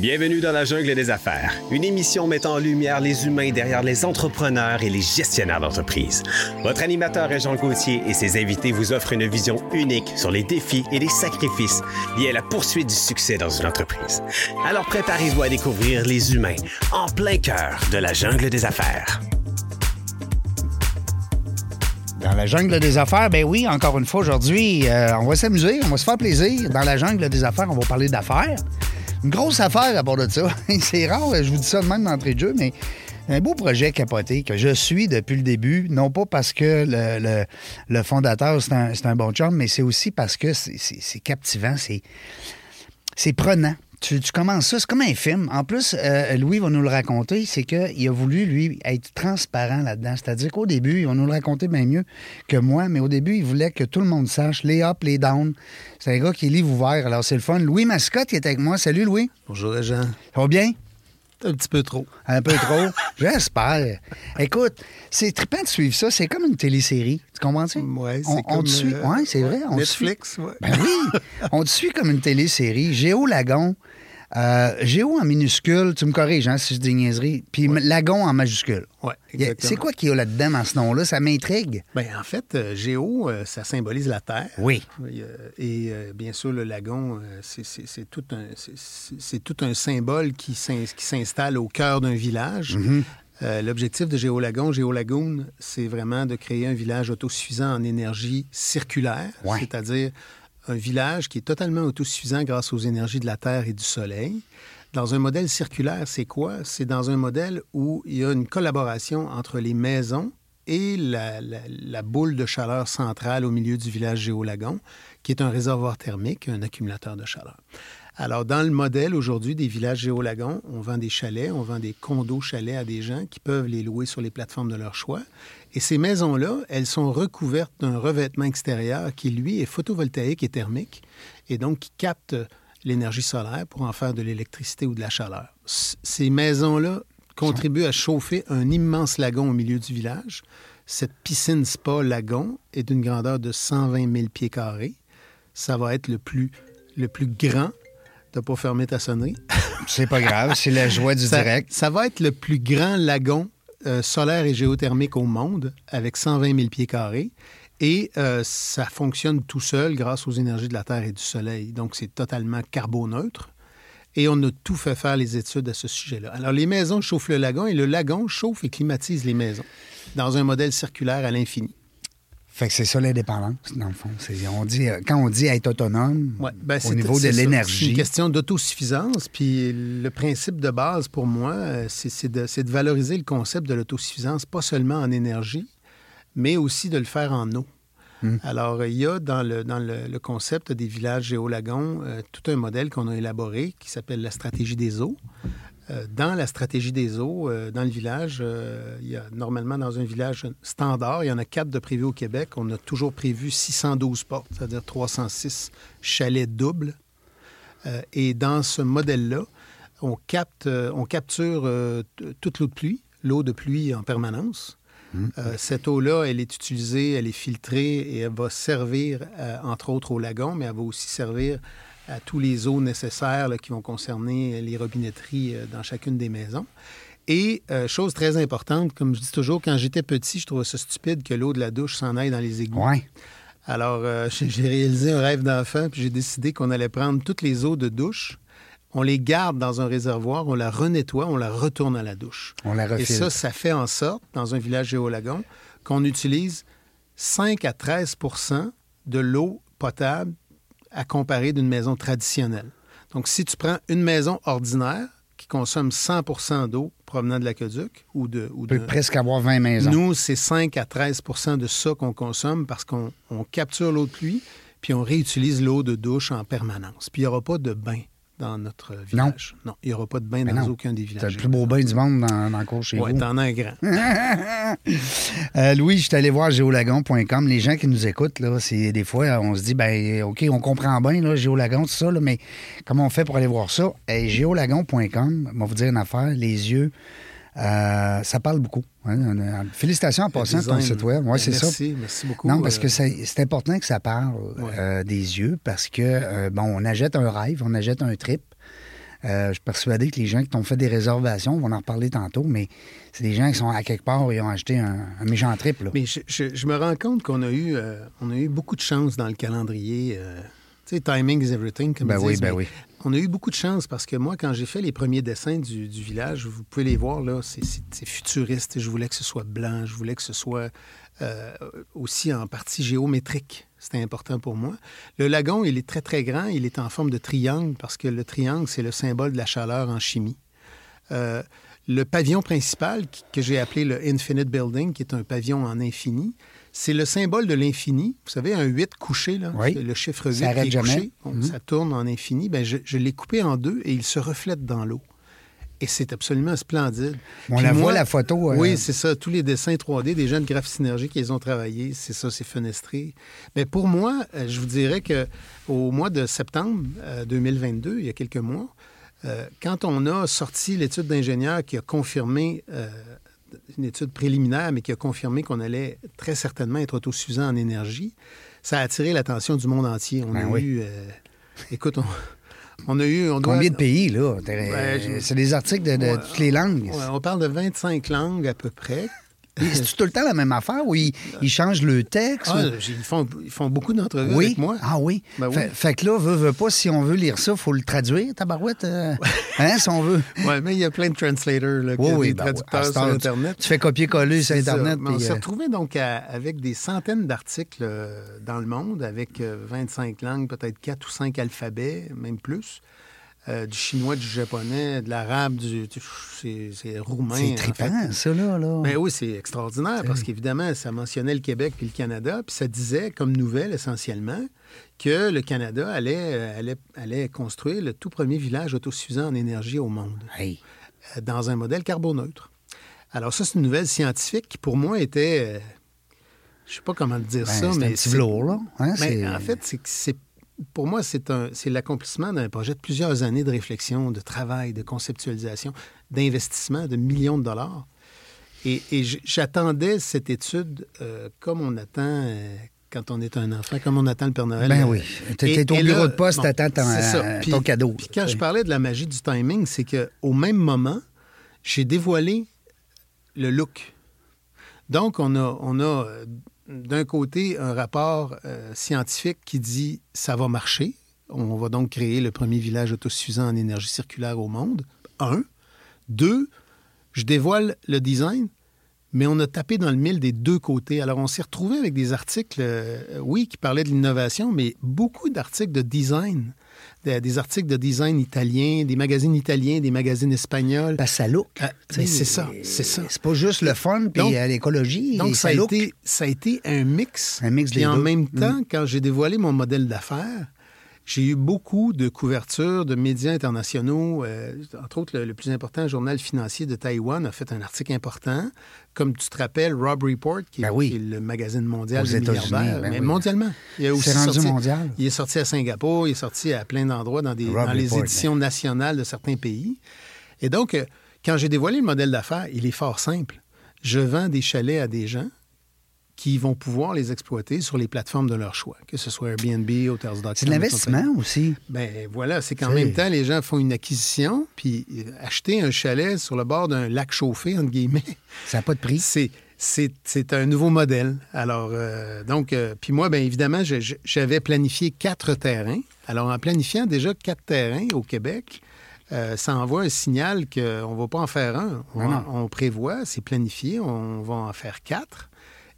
Bienvenue dans la jungle des affaires, une émission mettant en lumière les humains derrière les entrepreneurs et les gestionnaires d'entreprise. Votre animateur est Jean Gauthier et ses invités vous offrent une vision unique sur les défis et les sacrifices liés à la poursuite du succès dans une entreprise. Alors préparez-vous à découvrir les humains en plein cœur de la jungle des affaires. Dans la jungle des affaires, ben oui, encore une fois aujourd'hui, euh, on va s'amuser, on va se faire plaisir. Dans la jungle des affaires, on va parler d'affaires. Une grosse affaire à bord de ça. C'est rare, je vous dis ça de même d'entrée de jeu, mais un beau projet capoté que je suis depuis le début, non pas parce que le, le, fondateur, c'est un, un, bon chum, mais c'est aussi parce que c'est captivant, c'est prenant tu, commences ça, c'est comme un film. En plus, euh, Louis va nous le raconter, c'est qu'il a voulu, lui, être transparent là-dedans. C'est-à-dire qu'au début, il va nous le raconter bien mieux que moi, mais au début, il voulait que tout le monde sache les up, les down. C'est un gars qui est livre ouvert, alors c'est le fun. Louis Mascotte qui est avec moi. Salut, Louis. Bonjour, Jean. Ça va bien? Un petit peu trop. Un peu trop? J'espère. Écoute, c'est trippant de suivre ça. C'est comme une télésérie. Tu comprends-tu? Oui, c'est comme... On te suit. Euh, oui, c'est vrai. On Netflix, oui. Ben oui. on te suit comme une télésérie. Géo Lagon. Euh, Géo en minuscule, tu me corriges hein, si je dis niaiserie, puis Lagon en majuscule. Oui, exactement. C'est quoi qu'il y a là-dedans dans ce nom-là? Ça m'intrigue. Bien, en fait, euh, Géo, euh, ça symbolise la Terre. Oui. Et bien sûr, le lagon, c'est tout, un, tout un symbole qui s'installe au cœur d'un village. Mm-hmm. L'objectif de Géolagon, Géolagoon, c'est vraiment de créer un village autosuffisant en énergie circulaire, c'est-à-dire un village qui est totalement autosuffisant grâce aux énergies de la Terre et du Soleil. Dans un modèle circulaire, c'est quoi? C'est dans un modèle où il y a une collaboration entre les maisons et la, boule de chaleur centrale au milieu du village Géolagon, qui est un réservoir thermique, un accumulateur de chaleur. Alors, dans le modèle aujourd'hui des villages Géolagon, on vend des chalets, on vend des condos chalets à des gens qui peuvent les louer sur les plateformes de leur choix. Et ces maisons-là, elles sont recouvertes d'un revêtement extérieur qui, lui, est photovoltaïque et thermique, et donc qui capte l'énergie solaire pour en faire de l'électricité ou de la chaleur. Ces maisons-là contribuent à chauffer un immense lagon au milieu du village. Cette piscine spa lagon est d'une grandeur de 120 000 pieds carrés. Ça va être le plus, le plus grand. T'as pas fermé ta sonnerie? C'est pas grave, c'est la joie du direct. Ça va être le plus grand lagon euh, solaire et géothermique au monde avec 120 000 pieds carrés. Et euh, ça fonctionne tout seul grâce aux énergies de la Terre et du Soleil. Donc, c'est totalement carboneutre. Et on a tout fait faire les études à ce sujet-là. Alors, les maisons chauffent le lagon et le lagon chauffe et climatise les maisons dans un modèle circulaire à l'infini. Fait que c'est ça l'indépendance, dans le fond. On dit, euh, quand on dit être autonome, ben, au niveau de l'énergie. C'est une question d'autosuffisance. Puis le principe de base pour moi, euh, c'est de, de, valoriser le concept de l'autosuffisance, pas seulement en énergie, mais aussi de le faire en eau. Hmm. Alors, il y a dans le, dans le, concept des villages géolagons euh, tout un modèle qu'on a élaboré qui s'appelle la stratégie des eaux. Euh, dans la stratégie des eaux, euh, dans le village, euh, il y a normalement dans un village standard, il y en a quatre de prévus au Québec. On a toujours prévu 612 portes, c'est-à-dire 306 chalets doubles. et dans ce modèle-là, on, capte, on capture toute l'eau de pluie, l'eau de pluie en permanence. Mmh. cette eau-là, elle est utilisée, elle est filtrée et elle va servir, entre autres, au lagon, mais elle va aussi servir à tous les eaux nécessaires qui vont concerner les robinetteries euh, dans chacune des maisons. Et euh, chose très importante, comme je dis toujours, quand j'étais petit, je trouvais ça stupide que l'eau de la douche s'en aille dans les égouts. Ouais. Alors, euh, j'ai réalisé un rêve d'enfant, puis j'ai décidé qu'on allait prendre toutes les eaux de douche, on les garde dans un réservoir, on la renettoie, on la retourne à la douche. On la refile. Et ça, ça fait en sorte, dans un village géolagon, qu'on utilise 5 à 13% de l'eau potable à comparer d'une maison traditionnelle. Donc, si tu prends une maison ordinaire qui consomme 100% d'eau provenant de l'aqueduc ou de... Ou peut presque avoir 20 maisons. Nous, c'est 5 à 13% de ça qu'on consomme parce qu'on capture l'eau de pluie puis on réutilise l'eau de douche en permanence. Puis il n'y aura pas de bain dans notre village. Non. il n'y aura pas de bain dans aucun des villages. C'est le plus beau bain du monde dans, dans le cours chez ouais, vous. Oui, t'en as un grand. euh, Louis, je suis allé voir géolagon.com. Les gens qui nous écoutent, là, c'est des fois, on se dit, ben OK, on comprend bien, là, géolagon, tout ça, là, mais comment on fait pour aller voir ça? Et géolagon.com, on va vous dire une affaire, les yeux euh, ça parle beaucoup. Félicitations en passant ton site web. Ouais, c'est ça. Merci, beaucoup. Non, parce que euh, c'est important que ça parle euh, des yeux parce que, bon, on achète un rêve, on achète un trip. Euh, je suis persuadé que les gens qui t'ont fait des réservations, on va en reparler tantôt, mais c'est des gens qui sont à quelque part et ont acheté un, méchant triple. Mais je, me rends compte qu'on a eu euh, on a eu beaucoup de chance dans le calendrier. Euh, tu sais, timing is everything, comme ben ils oui, disent, ben oui. On a eu beaucoup de chance parce que moi, quand j'ai fait les premiers dessins du, village, vous pouvez les voir, là, c'est futuriste. Je voulais que ce soit blanc, je voulais que ce soit euh, aussi en partie géométrique. C'était important pour moi. Le lagon, il est très, très grand. Il est en forme de triangle parce que le triangle, c'est le symbole de la chaleur en chimie. Euh, le pavillon principal, que j'ai appelé le Infinite Building, qui est un pavillon en infini, c'est le symbole de l'infini. Vous savez, un 8 couché, là, le chiffre 8 ça qui est couché, mhm. ça tourne en infini. Ben, je, je l'ai coupé en deux et il se reflète dans l'eau. Et c'est absolument splendide. On la voit, la photo. Euh, oui, c'est ça. Tous les dessins 3D des jeunes graphes synergiques qu'ils ont travaillé, c'est ça, c'est fenestré. Mais pour moi, euh, je vous dirais que au mois de septembre 2022, euh, il y a quelques mois, quand on a sorti l'étude d'ingénieur qui a confirmé une étude préliminaire, mais qui a confirmé qu'on allait très certainement être autosuffisant en énergie, ça a attiré l'attention du monde entier. On ben a eu... écoute, on, on a eu. Combien de pays, là? C'est des articles de, toutes les langues. on parle de 25 langues à peu près. C'est tout le temps la même affaire ou ils, changent le texte? Ah, ils, font, ils font beaucoup d'entrevues avec moi. Ah oui? Ben fait, que là, veut, veut pas, si on veut lire ça, il faut le traduire, tabarouette. Euh, hein, si on veut. Oui, mais il y a plein de translators, là, oui, des ben traducteurs sur Internet. Tu, fais copier-coller sur Internet. on s'est euh, retrouvé donc avec des centaines d'articles euh, dans le monde, avec 25 langues, peut-être 4 ou 5 alphabets, même plus. Euh, du chinois, du japonais, de l'arabe, du, c'est roumain. C'est trippant, ça, là. là. Ben oui, c'est extraordinaire parce qu'évidemment, ça mentionnait le Québec puis le Canada, puis ça disait, comme nouvelle essentiellement, que le Canada allait, euh, allait, allait construire le tout premier village autosuffisant en énergie au monde hey. Euh, dans un modèle carboneutre. Alors ça, c'est une nouvelle scientifique qui, pour moi, était... je sais pas comment dire ben, ça, mais... Un petit là. Hein, mais en fait, c'est pour moi, c'est l'accomplissement d'un projet de plusieurs années de réflexion, de travail, de conceptualisation, d'investissement de millions de dollars. Et, j'attendais cette étude euh, comme on attend euh, quand on est un enfant, comme on attend le Père Noël. Ben oui. Tu es au bureau de poste, t'attends ton, ton, cadeau. Puis quand je parlais de la magie du timing, c'est qu'au même moment, j'ai dévoilé le look. Donc, on a, on a d'un côté, un rapport euh, scientifique qui dit ça va marcher. On va donc créer le premier village autosuffisant en énergie circulaire au monde. Un. Deux, je dévoile le design, mais on a tapé dans le mille des deux côtés. Alors, on s'est retrouvé avec des articles, euh, oui, qui parlaient de l'innovation, mais beaucoup d'articles de design des, articles de design italien, des magazines italiens, des magazines espagnols. Ben, ça look. Ah, c'est ça, c'est ça. C'est pas juste le fun puis euh, l'écologie. Donc, ça, a été, ça a été un mix. Un mix Et en même temps, mm. quand j'ai dévoilé mon modèle d'affaires, j'ai eu beaucoup de couvertures de médias internationaux. Euh, entre autres, le, plus important journal financier de Taïwan a fait un article important. Comme tu te rappelles, Rob Report, qui, est, ben le magazine mondial des milliardaires, ben mais mondialement. Il est aussi rendu mondial. Il est sorti à Singapour, il est sorti à plein d'endroits dans, des, dans les éditions nationales de certains pays. Et donc, euh, quand j'ai dévoilé le modèle d'affaires, il est fort simple. Je vends des chalets à des gens qui vont pouvoir les exploiter sur les plateformes de leur choix, que ce soit Airbnb, Hotels.com. C'est de l'investissement aussi. Ben voilà, c'est qu'en même temps, les gens font une acquisition, puis acheter un chalet sur le bord d'un lac chauffé, entre guillemets. Ça n'a pas de prix. C'est. C'est un nouveau modèle. Alors, euh, donc, euh, puis moi, bien évidemment, j'avais planifié quatre terrains. Alors, en planifiant déjà quatre terrains au Québec, euh, ça envoie un signal qu'on ne va pas en faire un. on prévoit, c'est planifié, on va en faire quatre.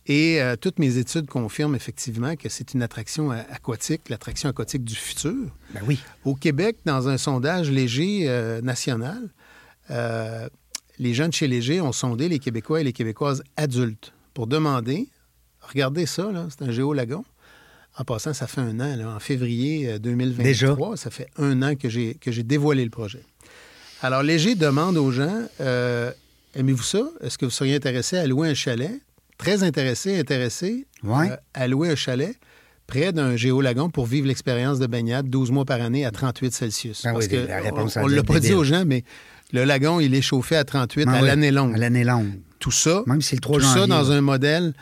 Et euh, toutes mes études confirment effectivement que c'est une attraction aquatique, l'attraction aquatique du futur. Ben oui. Au Québec, dans un sondage léger euh, national, euh, les gens de chez Léger ont sondé les Québécois et les Québécoises adultes pour demander, regardez ça, c'est un géolagon. En passant, ça fait un an, en février 2023, Déjà? ça fait un an que j'ai, que j'ai dévoilé le projet. Alors, Léger demande aux gens, aimez-vous ça? Est-ce que vous seriez intéressé à louer un chalet? Très intéressé, intéressé euh, à louer un chalet près d'un géolagon pour vivre l'expérience de baignade 12 mois par année à 38 Celsius. Ah Parce que on ne l'a pas dit aux gens, mais le lagon, il est chauffé à 38 ah à l'année longue. À l'année longue. Tout ça, Même si le 3 tout ça dans un modèle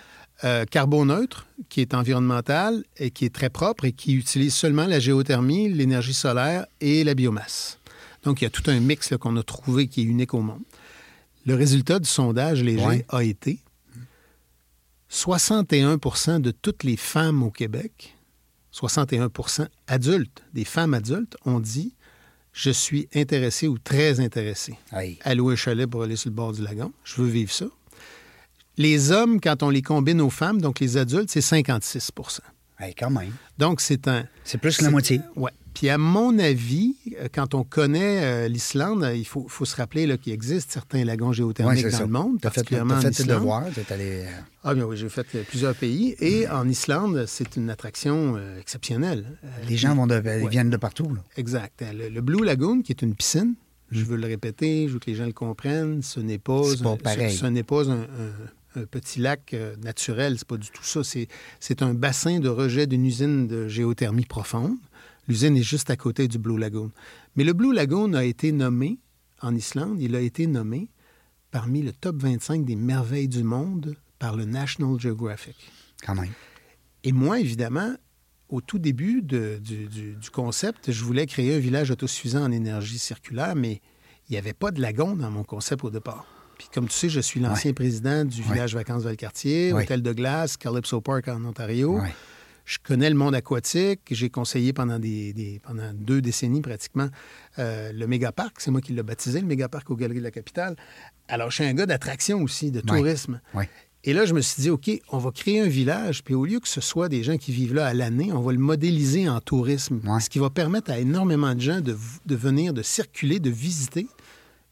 euh, carboneutre qui est environnemental et qui est très propre et qui utilise seulement la géothermie, l'énergie solaire et la biomasse. Donc, il y a tout un mix qu'on a trouvé qui est unique au monde. Le résultat du sondage léger Ouais. a été 61% de toutes les femmes au Québec, 61% adultes, des femmes adultes, ont dit Je suis intéressé ou très intéressé à louer un chalet pour aller sur le bord du lagon. Je veux vivre ça. Les hommes, quand on les combine aux femmes, donc les adultes, c'est 56 Hey, quand même. Donc, c'est un. C'est plus que la moitié. Oui. Puis, à mon avis, euh, quand on connaît euh, l'Islande, il faut, faut se rappeler qu'il existe certains lagons géothermiques dans ça. le monde, fait, particulièrement en fait tes Islande. devoirs, t'es allé... euh, Ah, bien oui, j'ai fait plusieurs pays. Et en Islande, c'est une attraction euh, exceptionnelle. Euh, Les gens vont de, ils Ouais. viennent de partout. Là. Exact. Le, le Blue Lagoon, qui est une piscine, je veux le répéter, je veux que les gens le comprennent, ce n'est pas, pas un- pareil. Ce, ce n'est pas un, un- un petit lac euh, naturel, c'est pas du tout ça. C'est un bassin de rejet d'une usine de géothermie profonde. L'usine est juste à côté du Blue Lagoon. Mais le Blue Lagoon a été nommé, en Islande, il a été nommé parmi le top 25 des merveilles du monde par le National Geographic. Quand même. Et moi, évidemment, au tout début de- du, du- du concept, je voulais créer un village autosuffisant en énergie circulaire, mais il n'y avait pas de lagon dans mon concept au départ. Puis comme tu sais, je suis l'ancien président du village Vacances Valcartier, Ouais. Hôtel de Glace, Calypso Park en Ontario. Je connais le monde aquatique. J'ai conseillé pendant, des, des- pendant deux décennies pratiquement euh, le mégaparc. C'est moi qui l'ai baptisé, le mégaparc aux Galeries de la Capitale. Alors, je suis un gars d'attraction aussi, de Ouais. tourisme. Ouais. Et là, je me suis dit, OK, on va créer un village, puis au lieu que ce soit des gens qui vivent là à l'année, on va le modéliser en tourisme. Ouais. Ce qui va permettre à énormément de gens de, de venir, de circuler, de visiter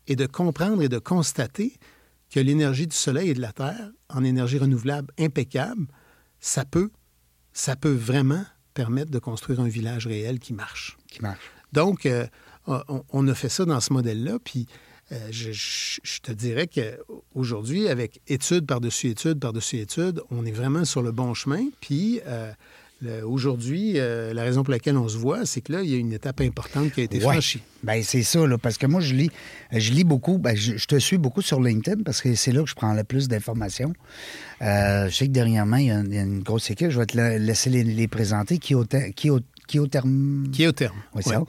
et de comprendre et de constater que l'énergie du soleil et de la Terre, en énergie renouvelable impeccable, ça peut, ça peut vraiment permettre de construire un village réel qui marche. Qui marche. Donc, euh, on, on a fait ça dans ce modèle-là. Puis, euh, je, je- je te dirais qu'aujourd'hui, avec études par-dessus études par-dessus études, on est vraiment sur le bon chemin. Puis, euh, aujourd'hui, euh, la raison pour laquelle on se voit, c'est que là, il y a une étape importante qui a été Ouais. franchie. Ben, c'est ça, là, parce que moi, je lis, je lis beaucoup. Ben, je, je te suis beaucoup sur LinkedIn parce que c'est là que je prends le plus d'informations. Euh, je sais que dernièrement, il y, a, il y a une grosse équipe. Je vais te la- laisser les, les présenter. Qui qui au terme. Oui, Ouais. ça.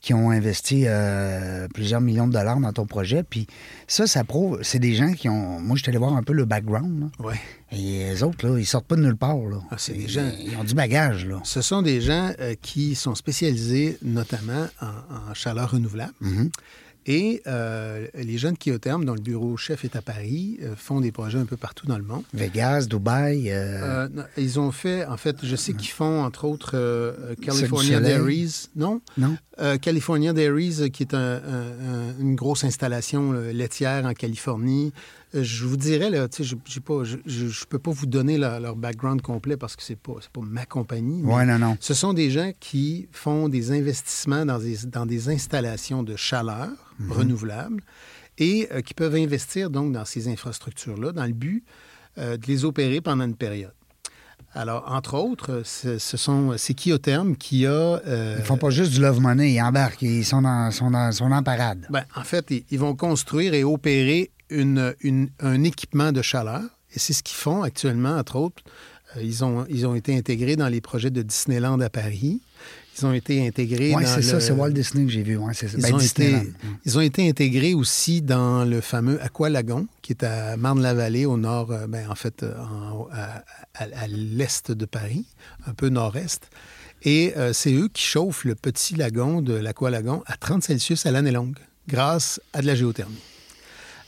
Qui ont investi euh, plusieurs millions de dollars dans ton projet. Puis ça, ça prouve. C'est des gens qui ont. Moi, je suis allé voir un peu le background. là. Ouais. Et les autres, là, ils sortent pas de nulle part. Là. Ah, c'est des Ils- gens- Ils ont du bagage, là. Ce sont des gens euh, qui sont spécialisés notamment en, en chaleur renouvelable. Mhm. Et euh, les jeunes Kiotherm, dont le bureau chef est à Paris, euh, font des projets un peu partout dans le monde. Vegas, Dubaï. euh, non, ils ont fait, en fait, je sais qu'ils font, entre autres, California. Dairies. Non? non? Euh, California Dairies, euh, qui est un- un- un- une grosse installation euh, laitière en Californie. Euh, je vous dirais, là, je je peux pas vous donner leur, leur background complet parce que pas, c'est pas ma compagnie. non, non. ce sont des gens qui font des investissements dans des, dans des installations de chaleur Mhm. renouvelables et euh, qui peuvent investir donc dans ces infrastructures-là dans le but de les opérer pendant une période. Alors, entre autres, ce, ce sont c'est Kiotherm qui a... euh, Ils font pas juste du love money, ils embarquent, ils sont dans, sont dans, sont en parade. ben, en fait, ils, ils vont construire et opérer une, une- un équipement de chaleur. Et c'est ce qu'ils font actuellement, entre autres. Euh, ils, ont, ils ont été intégrés dans les projets de Disneyland à Paris. Ils ont été intégrés Oui, c'est ça, c'est Walt Disney que j'ai vu. Ouais. Ils, Ben, ont été, ils ont été intégrés aussi dans le fameux Aqualagon, qui est à Marne-la-Vallée, au nord, euh, ben, en fait, euh, en- à, à- à l'est de Paris, un peu nord-est. Et euh, c'est eux qui chauffent le petit lagon de l'Aqualagon à 30 Celsius à l'année longue, grâce à de la géothermie.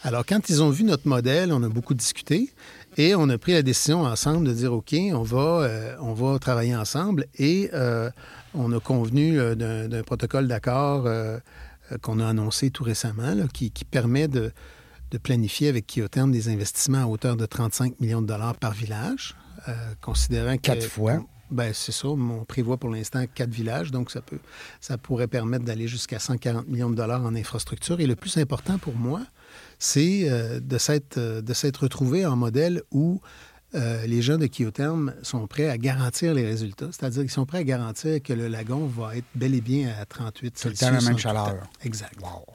Alors, quand ils ont vu notre modèle, on a beaucoup discuté et on a pris la décision ensemble de dire OK, on va, euh, on va travailler ensemble et euh, on a convenu euh, d'un protocole d'accord euh, qu'on a annoncé tout récemment là, qui, qui permet de, de planifier avec Kiotherm des investissements à hauteur de 35 millions de dollars par village, considérant que. Quatre fois. Ben, c'est ça. On prévoit pour l'instant quatre villages, donc ça, peut, ça pourrait permettre d'aller jusqu'à 140 millions de dollars en infrastructure. Et le plus important pour moi, c'est euh, de s'être euh, de s'être retrouvé en modèle où euh, les gens de Kiotherm sont prêts à garantir les résultats. C'est-à-dire qu'ils sont prêts à garantir que le lagon va être bel et bien à 38 Tout le Celsius. temps la même chaleur. Exact. Wow.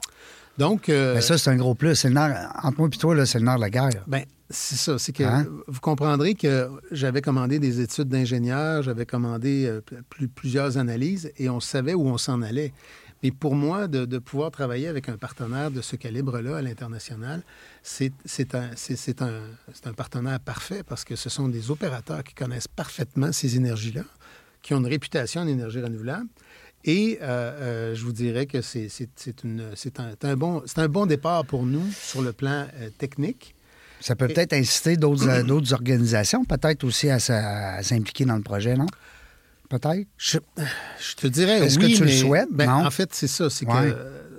Donc, ça, c'est un gros plus. C'est le nerf, entre moi et toi, là, c'est le nerf de la guerre. ben, c'est ça. C'est que Hein? vous comprendrez que j'avais commandé des études d'ingénieur, j'avais commandé plus- plusieurs analyses et on savait où on s'en allait. Mais pour moi, de, pouvoir travailler avec un partenaire de ce calibre-là à l'international, c'est un, un, un partenaire parfait parce que ce sont des opérateurs qui connaissent parfaitement ces énergies-là, qui ont une réputation en énergie renouvelable. Et euh, euh, je vous dirais que c'est un, un, bon, un bon départ pour nous sur le plan euh, technique. Ça peut peut-être inciter d'autres organisations, peut-être aussi à s'impliquer dans le projet, non? Peut-être? Je, te dirais Est-ce que tu le souhaites? Ben, en fait, c'est ça. C'est que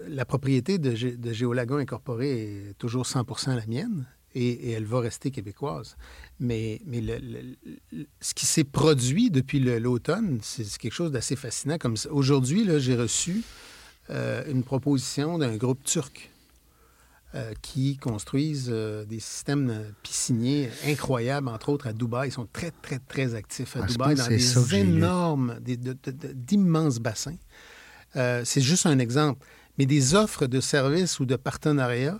la propriété de, de Géolagon Incorporé est toujours 100% la mienne et, elle va rester québécoise. Mais, mais ce qui s'est produit depuis l'automne, c'est quelque chose d'assez fascinant. Comme Aujourd'hui, j'ai reçu euh, une proposition d'un groupe turc euh, qui construisent euh, des systèmes pisciniers incroyables, entre autres à Dubaï. Ils sont très, très, très actifs à ah, Dubaï dans des énormes, d'immenses bassins. Euh, c'est juste un exemple. Mais des offres de services ou de partenariats,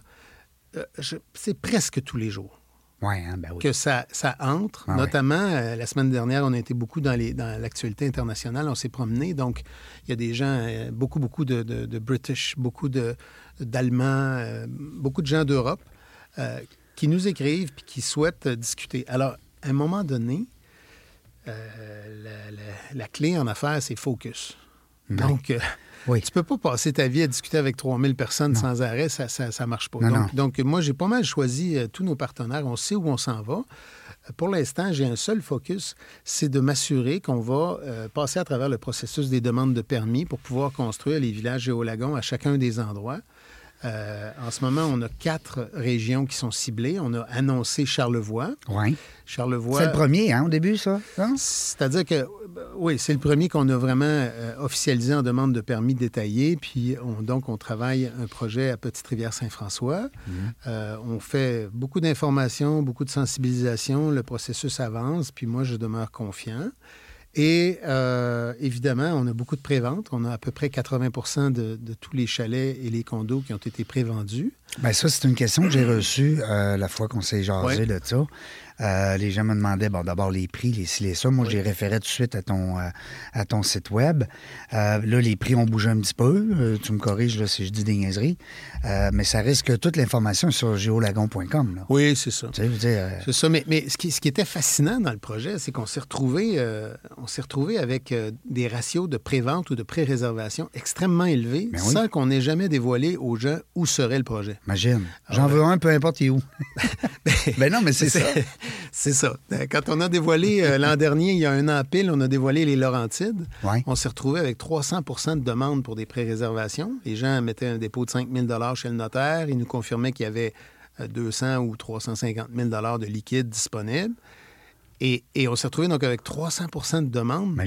c'est presque tous les jours. Hein, ben que ça, ça entre. Ah Notamment, la semaine dernière, on a été beaucoup dans, les, dans l'actualité internationale. On s'est promené. Donc, il y a des gens, beaucoup, beaucoup de, de, de British, beaucoup de, d'Allemands, euh, beaucoup de gens d'Europe euh, qui nous écrivent et qui souhaitent discuter. Alors, à un moment donné, euh, la, clé en affaires, c'est focus. Donc, tu ne peux pas passer ta vie à discuter avec 3000 personnes sans arrêt, ça ne marche pas. donc, donc, moi, j'ai pas mal choisi tous nos partenaires. On sait où on s'en va. Pour l'instant, j'ai un seul focus, c'est de m'assurer qu'on va passer à travers le processus des demandes de permis pour pouvoir construire les villages géolagons à chacun des endroits. Euh, en ce moment, on a quatre régions qui sont ciblées. On a annoncé Charlevoix. Oui. Charlevoix. C'est le premier, hein, au début, ça? C'est-à-dire que, oui, c'est le premier qu'on a vraiment euh, officialisé en demande de permis détaillé. Puis, donc, on travaille un projet à Petite-Rivière-Saint-François. Mhm. Euh, on fait beaucoup d'informations, beaucoup de sensibilisation. Le processus avance. Puis, moi, je demeure confiant. Et euh, évidemment, on a beaucoup de préventes. On a à peu près 80 de, de, tous les chalets et les condos qui ont été prévendus. Bien, ça, c'est une question que j'ai reçue euh, la fois qu'on s'est jasé de ça. Euh, les gens me demandaient, bon, d'abord les prix, les ci, les ça. Moi, j'ai référé tout de suite à ton, euh, à ton site web. Euh, là, les prix ont bougé un petit peu. tu me corriges là, si je dis des niaiseries. mais ça risque toute l'information sur géolagon.com. Oui, c'est ça. C'est ça. Mais, mais ce, qui, ce, qui, était fascinant dans le projet, c'est qu'on s'est retrouvé, on s'est retrouvé avec des ratios de prévente ou de pré-réservation extrêmement élevés, ben sans qu'on ait jamais dévoilé aux gens où serait le projet. Imagine. J'en veux un, peu importe où. ben non, mais c'est ça. C'est ça. Quand on a dévoilé euh, l'an dernier, il y a un an pile, on a dévoilé les Laurentides. On s'est retrouvé avec 300% de demandes pour des pré-réservations. Les gens mettaient un dépôt de 5 000 chez le notaire. Ils nous confirmaient qu'il y avait 200 euh, ou 350 000 de liquide disponible. Et, on s'est retrouvé donc avec 300% de demandes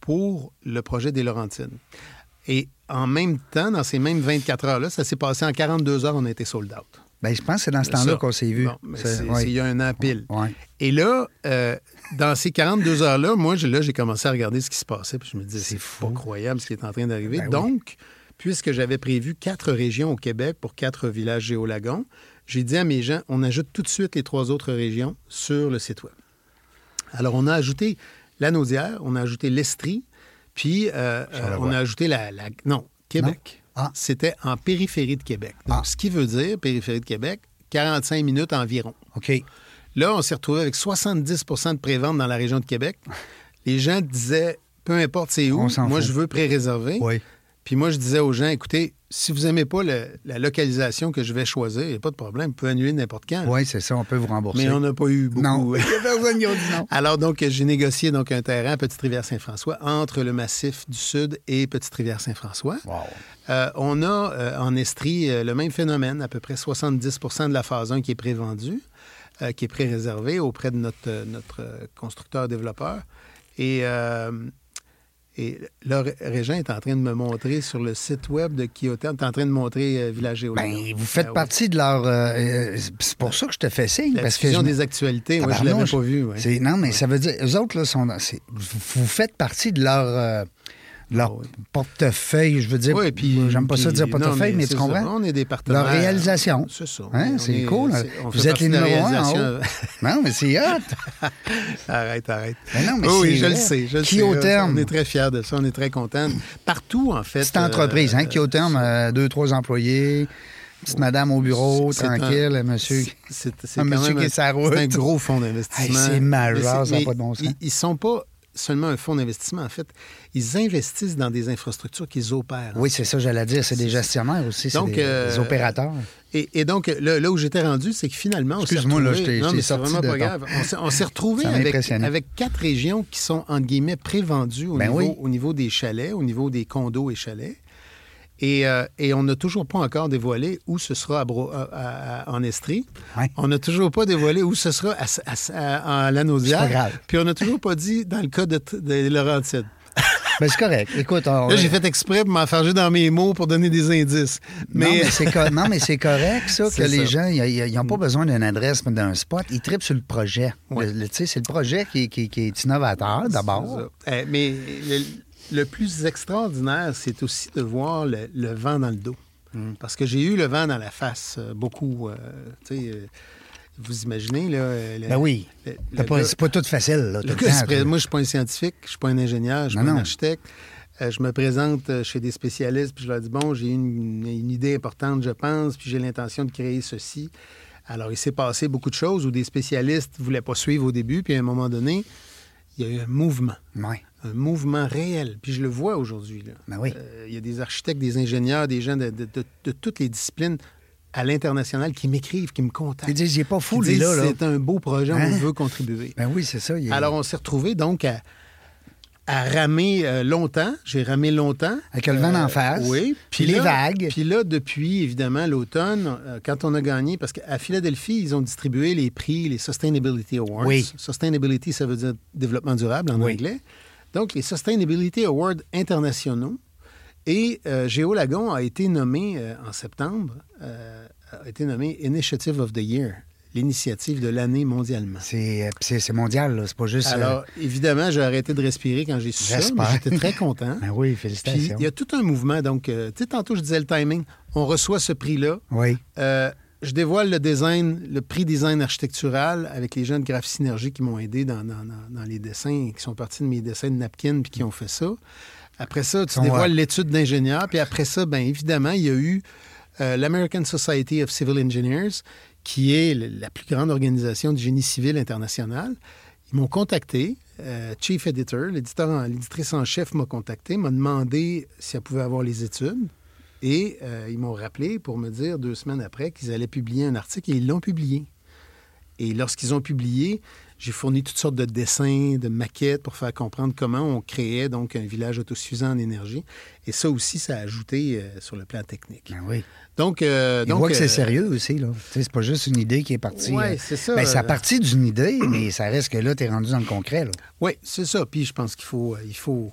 pour le projet des Laurentides. Et en même temps, dans ces mêmes 24 heures-là, ça s'est passé en 42 heures, on a été sold out. Bien, je pense que c'est dans ce temps-là qu'on s'est vu. il y a un an pile. Et là, euh, dans ces 42 heures-là, moi, là, j'ai commencé à regarder ce qui se passait. Puis je me disais, c'est pas croyable ce qui est en train d'arriver. Ben Donc, puisque j'avais prévu quatre régions au Québec pour quatre villages géolagons, j'ai dit à mes gens, on ajoute tout de suite les trois autres régions sur le site Web. Alors, on a ajouté la Naudière, on a ajouté l'Estrie, puis euh, euh, on a ajouté la... non, Québec. Ah. C'était en périphérie de Québec. Donc, ah. ce qui veut dire, périphérie de Québec, 45 minutes environ. OK. Là, on s'est retrouvé avec 70% de prévente dans la région de Québec. Les gens disaient, peu importe c'est où, moi, je veux pré-réserver. Oui. Puis moi, je disais aux gens, écoutez, si vous n'aimez pas la localisation que je vais choisir, il n'y a pas de problème, vous pouvez annuler n'importe quand. Oui, c'est ça, on peut vous rembourser. Mais on n'a pas eu beaucoup. Non, personne qui a dit non. Alors donc, j'ai négocié donc un terrain à Petite-Rivière-Saint-François entre le massif du Sud et Petite-Rivière-Saint-François. Wow. Euh, on a euh, en Estrie euh, le même phénomène, à peu près 70% de la phase 1 qui est prévendue, qui est pré-réservée auprès de notre, notre constructeur-développeur. Et et là, Régent est en train de me montrer sur le site web de Kyoto, est en train de montrer euh, Village Géo. Ben, vous faites ben partie de leur. Euh, euh, c'est pour ça que je te fais signe. La parce que des actualités, moi, je ne l'avais pas vu. Non, mais ça veut dire. Eux autres, là, sont, vous faites partie de leur leur Ah oui. portefeuille, je veux dire. Oui, puis- J'aime pas ça puis- dire non, portefeuille, mais, c'est tu ça. comprends? On est des partenaires. Leur réalisation. C'est ça. Hein, c'est est- cool. Vous êtes les numéros un en haut. non, mais c'est hot. arrête, arrête. Mais non, mais oui, je le sais. Je Qui sais. au terme? On est très fiers de ça. On est très contents. Partout, en fait. Petite entreprise, euh, hein, qui au terme, euh, deux, trois employés, petite madame au bureau, un- tranquille, monsieur. C'est Un monsieur qui est route. C'est un gros fonds d'investissement. C'est majeur, ça n'a pas de bon sens. Ils, ils sont pas seulement un fonds d'investissement. En fait, ils investissent dans des infrastructures qu'ils opèrent. Oui, c'est ça, j'allais dire. C'est des gestionnaires aussi, c'est des, euh, des opérateurs. Et, et donc, là, là où j'étais rendu, c'est que finalement, on s'est Excuse-moi, là, je t'ai- Non, mais c'est vraiment pas grave. On s'est- On s'est retrouvé Ça m'a avec, quatre régions qui sont, entre guillemets, prévendues au, Ben niveau, oui. au niveau des chalets, au niveau des condos et chalets. Et, euh, et on n'a toujours pas encore dévoilé où ce sera à Bro- à- à- à- en Estrie. Ouais. On n'a toujours pas dévoilé où ce sera à, à. Puis on n'a toujours pas dit dans le cas de, de Laurentides. Ben, c'est correct. Écoute, on- Là, j'ai fait exprès pour m'enfarger dans mes mots pour donner des indices. Non, Mais, mais c'est co- non, mais c'est correct, ça, que les gens, ils n'ont pas besoin d'une adresse, mais d'un spot. Ils tripent sur le projet. Ouais. Le- le- tu sais, c'est le projet qui, qui- qui est innovateur, d'abord. Euh, mais le, le plus extraordinaire, c'est aussi de voir le, le vent dans le dos. Mm. Parce que j'ai eu le vent dans la face, euh, beaucoup. euh, euh, vous imaginez, là. euh, le- Ben oui. C'est pas tout facile, là. le le temps, pré- moi, je suis pas un scientifique, je suis pas un ingénieur, je suis Non, pas un architecte. Euh, je me présente euh, chez des spécialistes, puis je leur dis bon, j'ai une, une idée importante, je pense, puis j'ai l'intention de créer ceci. Alors, il s'est passé beaucoup de choses où des spécialistes ne voulaient pas suivre au début, puis à un moment donné, il y a eu un mouvement, Ouais. un mouvement réel. Puis je le vois aujourd'hui. là. Ben oui. Euh, il y a des architectes, des ingénieurs, des gens de, de- de- de toutes les disciplines à l'international qui m'écrivent, qui me contactent. Ils disent, il est pas fou, lui, disent, là. là. C'est un beau projet, Hein? on veut contribuer. Ben oui, c'est ça. il est- Alors, on s'est retrouvés donc à, à ramer euh, longtemps. J'ai ramé longtemps. Avec le vent Euh, en face. Oui. Puis les là- vagues. Puis là, depuis, évidemment, l'automne, euh, quand on a gagné, parce qu'à Philadelphie, ils ont distribué les prix, les Sustainability Awards. Oui. Sustainability, ça veut dire développement durable en Oui. anglais. Donc, les Sustainability Awards internationaux. Et euh, Géolagon a été nommé euh, en septembre, euh, a été nommé Initiative of the Year, l'initiative de l'année mondialement. C'est c'est mondial. C'est pas juste. euh, Alors, évidemment, j'ai arrêté de respirer quand j'ai su ça, mais j'étais très content. Ben oui, Puis, félicitations. il y a tout un mouvement. Donc, euh, tu sais, tantôt, je disais le timing. On reçoit ce prix-là. Oui. Euh, je dévoile le design, le prix design architectural avec les gens de Graph Synergie qui m'ont aidé dans, dans- dans- dans les dessins, qui sont partis de mes dessins de napkin puis qui ont fait ça. Après ça, tu dévoiles l'étude d'ingénieur. Puis après ça, bien évidemment, il y a eu euh, l'American Society of Civil Engineers, qui est la plus grande organisation du génie civil international. Ils m'ont contacté. euh, Chief Editor, l'éditeur l'éditrice en chef m'a contacté, m'a demandé si elle pouvait avoir les études. Et euh, ils m'ont rappelé pour me dire deux semaines après qu'ils allaient publier un article et ils l'ont publié. Et lorsqu'ils ont publié, j'ai fourni toutes sortes de dessins, de maquettes pour faire comprendre comment on créait donc un village autosuffisant en énergie. Et ça aussi, ça a ajouté euh, sur le plan technique. Ben oui. Donc, euh, donc, voient que c'est euh, sérieux aussi, là. C'est pas juste une idée qui est partie. Euh, c'est ça. Ben, ça a euh, parti d'une idée, mais ça reste que là, tu es rendu dans le concret, là. Oui, c'est ça. Puis je pense qu'il faut, euh, il faut.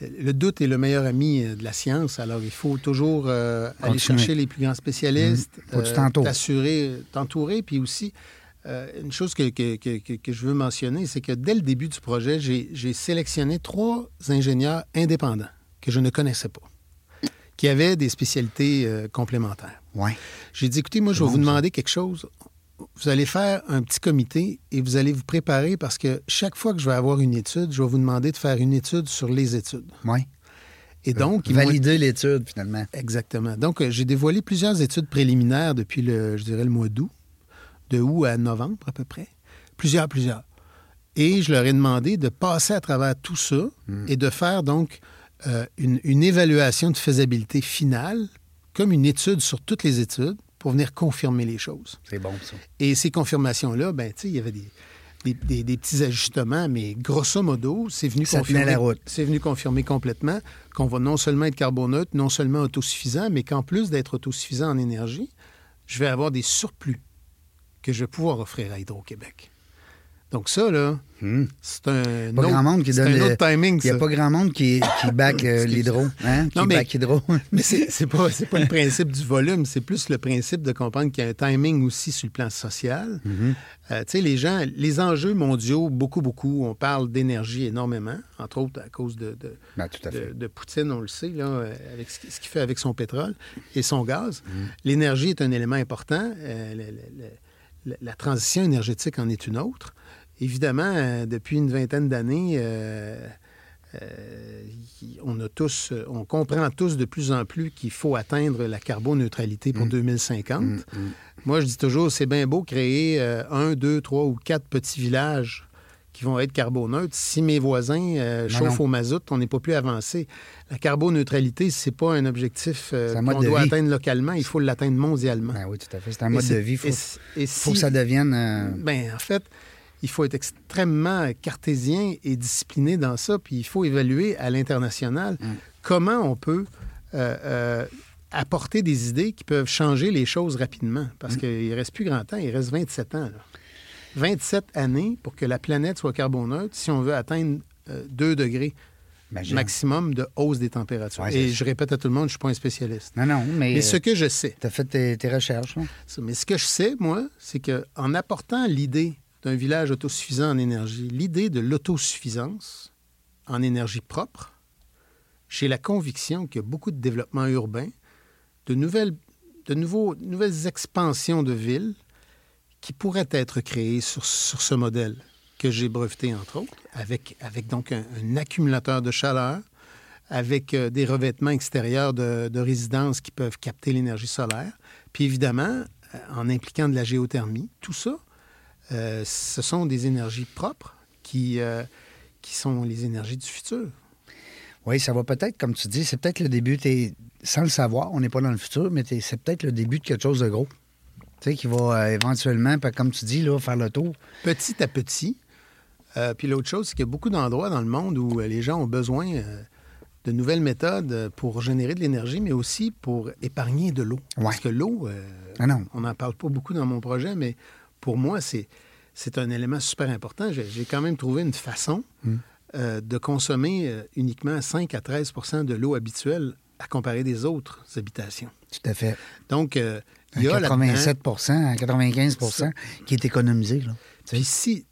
Le doute est le meilleur ami euh, de la science. Alors, il faut toujours euh, aller chercher les plus grands spécialistes, tu t'entoures. t'assurer, t'entourer. Puis aussi, euh, une chose que, que- que- que- que je veux mentionner, c'est que dès le début du projet, j'ai sélectionné trois ingénieurs indépendants que je ne connaissais pas, qui avaient des spécialités euh, complémentaires. Ouais. J'ai dit, écoutez, moi, je vais bon, vous ça. demander quelque chose. Vous allez faire un petit comité et vous allez vous préparer parce que chaque fois que je vais avoir une étude, je vais vous demander de faire une étude sur les études. Ouais. Et donc, ils vont- Valider l'étude, finalement. Exactement. Donc, euh, j'ai dévoilé plusieurs études préliminaires depuis, le, je dirais, le mois d'août, de août à novembre à peu près. Plusieurs, plusieurs. Et je leur ai demandé de passer à travers tout ça et de faire donc euh, une, une évaluation de faisabilité finale, comme une étude sur toutes les études, pour venir confirmer les choses. C'est bon, ça. Et ces confirmations-là, ben, tu sais, il y avait des, des, des- des petits ajustements, mais grosso modo, c'est venu Ça confirmer. la route. C'est venu confirmer complètement qu'on va non seulement être carboneutre, non seulement autosuffisant, mais qu'en plus d'être autosuffisant en énergie, je vais avoir des surplus que je vais pouvoir offrir à Hydro-Québec. Donc ça, là, c'est un, Pas autre, grand monde qui donne un autre timing, Il n'y a pas grand monde qui, qui back euh, l'hydro. Hein? Qui Non, mais- back hydro. Mais c'est pas, c'est pas le principe du volume, c'est plus le principe de comprendre qu'il y a un timing aussi sur le plan social. Mm-hmm. Euh, tu sais, les gens, les enjeux mondiaux, beaucoup, beaucoup, on parle d'énergie énormément, entre autres à cause de, de, Ben, tout à fait. de, de Poutine, on le sait, là, euh, avec ce qu'il fait avec son pétrole et son gaz. Mm-hmm. L'énergie est un élément important. euh, le- le- le- la, transition énergétique en est une autre. Évidemment, euh, depuis une vingtaine d'années, euh, euh, on a tous, on comprend tous de plus en plus qu'il faut atteindre la carboneutralité pour 2050. Moi, je dis toujours, c'est bien beau créer euh, un, deux, trois ou quatre petits villages qui vont être carboneutres. Si mes voisins euh, Non, chauffent non. au mazout, on n'est pas plus avancé. La carboneutralité, c'est pas un objectif euh, qu'on doit vie. atteindre localement, il faut l'atteindre mondialement. Ben oui, tout à fait. C'est un mode de vie. Il faut, et si- et faut si- que ça devienne. euh, ben, en fait, il faut être extrêmement cartésien et discipliné dans ça, puis il faut évaluer à l'international Mm. comment on peut apporter des idées qui peuvent changer les choses rapidement. Parce Mm. qu'il ne reste plus grand temps, il reste 27 ans. là. 27 années pour que la planète soit carboneutre si on veut atteindre euh, 2 degrés imagine. maximum de hausse des températures. Ouais, et je répète à tout le monde, je ne suis pas un spécialiste. Non, non, mais, Mais ce que je sais, tu as fait tes, tes recherches. hein? Mais ce que je sais, moi, c'est qu'en apportant l'idée d'un village autosuffisant en énergie, l'idée de l'autosuffisance en énergie propre, j'ai la conviction qu'il y a beaucoup de développement urbain, de nouvelles, de nouveaux, nouvelles expansions de villes qui pourraient être créées sur, sur ce modèle que j'ai breveté, entre autres, avec, avec donc un, accumulateur de chaleur, avec euh, des revêtements extérieurs de, de résidences qui peuvent capter l'énergie solaire, puis évidemment, euh, en impliquant de la géothermie, tout ça, euh, ce sont des énergies propres qui, qui sont les énergies du futur. Oui, ça va peut-être, comme tu dis, c'est peut-être le début. sans le savoir, on n'est pas dans le futur, mais c'est peut-être le début de quelque chose de gros. Tu sais, qui va euh, éventuellement, comme tu dis, là, faire le tour. petit à petit. Euh, puis l'autre chose, c'est qu'il y a beaucoup d'endroits dans le monde où euh, les gens ont besoin de nouvelles méthodes pour générer de l'énergie, mais aussi pour épargner de l'eau. Ouais. Parce que l'eau, Ah on n'en parle pas beaucoup dans mon projet, mais pour moi, c'est, c'est un élément super important. J'ai, quand même trouvé une façon Hmm. euh, de consommer uniquement 5 à 13 de l'eau habituelle à comparer des autres habitations. Tout à fait. Donc, euh, il y a là-dedans- 87 un 95 qui est économisé. Là. Puis si,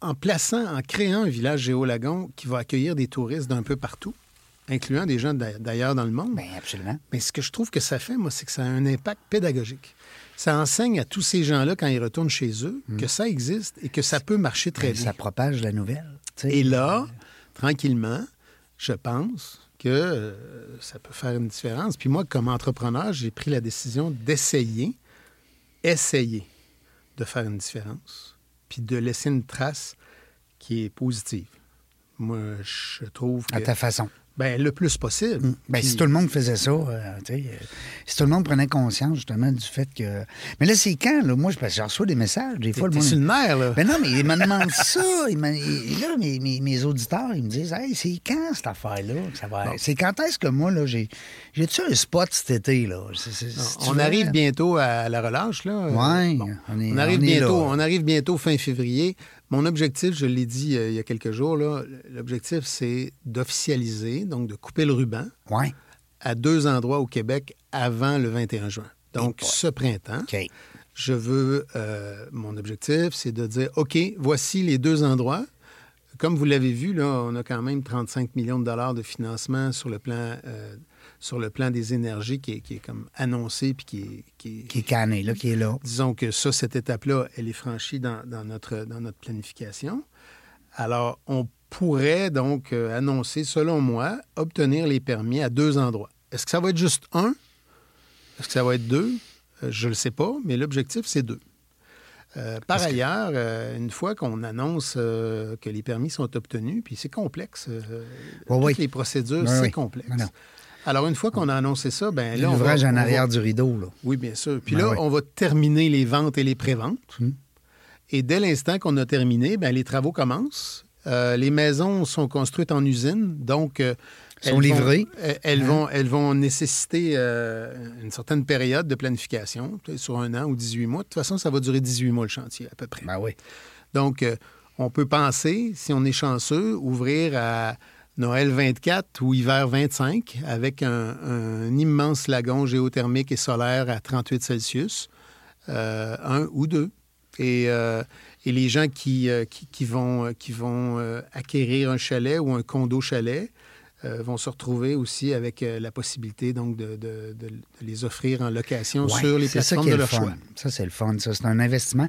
en, plaçant, en créant un village géolagon qui va accueillir des touristes d'un peu partout, incluant des gens d'a- d'ailleurs dans le monde, Bien, absolument. mais ce que je trouve que ça fait, moi, c'est que ça a un impact pédagogique. Ça enseigne à tous ces gens-là, quand ils retournent chez eux, que ça existe et que ça peut marcher très Ben, bien. ça propage la nouvelle. Et là, tranquillement, je pense que euh, ça peut faire une différence. Puis moi, comme entrepreneur, j'ai pris la décision d'essayer, essayer de faire une différence, puis de laisser une trace qui est positive. Moi, je trouve que... à ta façon. Ben, le plus possible. Ben, Puis- si tout le monde faisait ça, euh, tu sais, euh, si tout le monde prenait conscience justement du fait que. Mais là, c'est quand, là? Moi, je reçois des messages. Des fois, le monde. sur le nerf, là. Ben non, mais ils me demandent ça. Ils me- ils- là, mes, mes- mes auditeurs, ils me disent Hey, c'est quand cette affaire-là? que Ça va... C'est quand est-ce que moi, là, j'ai. J'ai-tu un spot cet été, là? C'est- c'est- On arrive bientôt à la relâche, là. Bon. on arrive on bientôt, là. on arrive bientôt fin février. Mon objectif, je l'ai dit euh, il y a quelques jours, l'objectif, c'est d'officialiser, donc de couper le ruban Ouais. à deux endroits au Québec avant le 21 juin. Donc, ce printemps, je veux, euh, mon objectif, c'est de dire, OK, voici les deux endroits. Comme vous l'avez vu, là, on a quand même 35 millions de dollars de financement sur le plan, euh, sur le plan des énergies qui est, qui est comme annoncé puis qui est, qui est- Qui est canné, là, qui est là. disons que ça, cette étape-là, elle est franchie dans, dans notre, dans notre planification. Alors, on pourrait donc euh, annoncer, selon moi, obtenir les permis à deux endroits. Est-ce que ça va être juste un? Est-ce que ça va être deux? Euh, je ne le sais pas, mais l'objectif, c'est deux. Euh, par ailleurs, euh, une fois qu'on annonce euh, que les permis sont obtenus, puis c'est complexe, Oui, toutes oui. les procédures, c'est oui. complexe. Alors, une fois qu'on a annoncé ça, ben là, L'ouvrage en va- arrière du rideau, là. oui, bien sûr. Puis Ben là, oui. on va terminer les ventes et les préventes. Hmm. Et dès l'instant qu'on a terminé, ben, les travaux commencent. Euh, les maisons sont construites en usine, donc euh, Sont elles vont- livrées. euh, elles, Hein? vont, elles vont nécessiter euh, une certaine période de planification, sur un an ou 18 mois. De toute façon, ça va durer 18 mois le chantier à peu près. Ben oui. Donc, on peut penser, si on est chanceux, ouvrir à Noël 24 ou hiver 25 avec un, un immense lagon géothermique et solaire à 38 Celsius, euh, un ou deux. Et, euh, et les gens qui, euh, qui, qui vont, qui vont acquérir un chalet ou un condo chalet euh, vont se retrouver aussi avec euh, la possibilité donc de, de- de- de les offrir en location Ouais, sur les c'est ça plateformes qui est de le leur fun. choix. Ça, c'est le fun. Ça, c'est un investissement.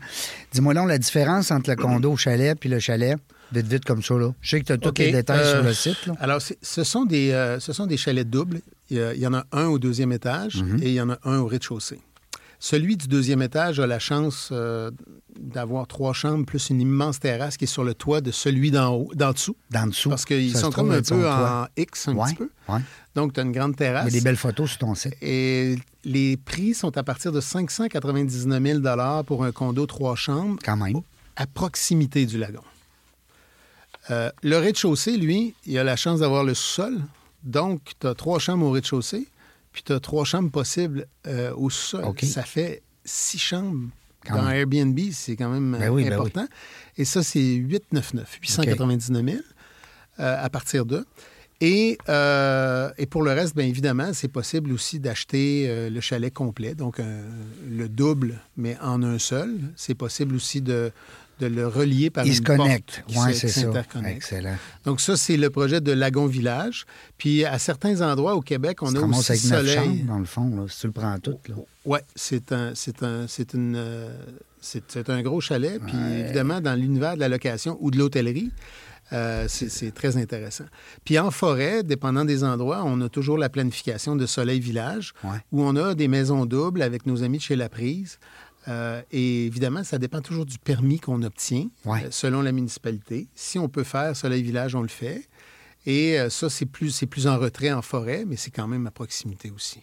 Dis-moi donc la différence entre le condo chalet puis le chalet. Vite, vite, comme ça, là. Je sais que tu as tous les détails euh, sur le site, là. Alors, ce sont, des, euh, ce sont des chalets doubles. Il y, en a un au deuxième étage Mhm. et il y en a un au rez-de-chaussée. Celui du deuxième étage a la chance euh, d'avoir trois chambres plus une immense terrasse qui est sur le toit de celui d'en haut, d'en dessous. Dans dessous. Parce qu'ils sont comme un peu toit. en X un Ouais, petit peu. ouais. Donc, tu as une grande Il y terrasse. a des belles photos sur ton site. Et les prix sont à partir de 599 000 pour un condo trois chambres Quand même. à proximité du lagon. Euh, le rez-de-chaussée, lui, il a la chance d'avoir le sous-sol. Donc, tu as trois chambres au rez-de-chaussée, puis tu as trois chambres possibles euh, au sous-sol. Ça fait six chambres. Quand Dans même. Airbnb, c'est quand même Ben ben important. Et ça, c'est 899, 899 000 euh, à partir de. Et, euh, et pour le reste, bien évidemment, c'est possible aussi d'acheter le chalet complet, donc le double, mais en un seul. C'est possible aussi de, de le relier par Ils une se connectent. porte qui s'interconnecte. Excellent. Donc ça, c'est le projet de Lagon Village. Puis à certains endroits au Québec, on a aussi avec soleil. chambres, dans le fond, là, si tu le prends tout. Oui, c'est un, c'est un, c'est une, euh, c'est, un gros chalet. Puis évidemment, dans l'univers de la location ou de l'hôtellerie, euh, c'est, c'est très intéressant. Puis en forêt, dépendant des endroits, on a toujours la planification de Soleil Village, Ouais. où on a des maisons doubles avec nos amis de chez La Prise. Euh, et évidemment, ça dépend toujours du permis qu'on obtient Ouais. euh, selon la municipalité. Si on peut faire Soleil Village, on le fait. Et euh, ça, c'est plus, c'est plus en retrait en forêt, mais c'est quand même à proximité aussi.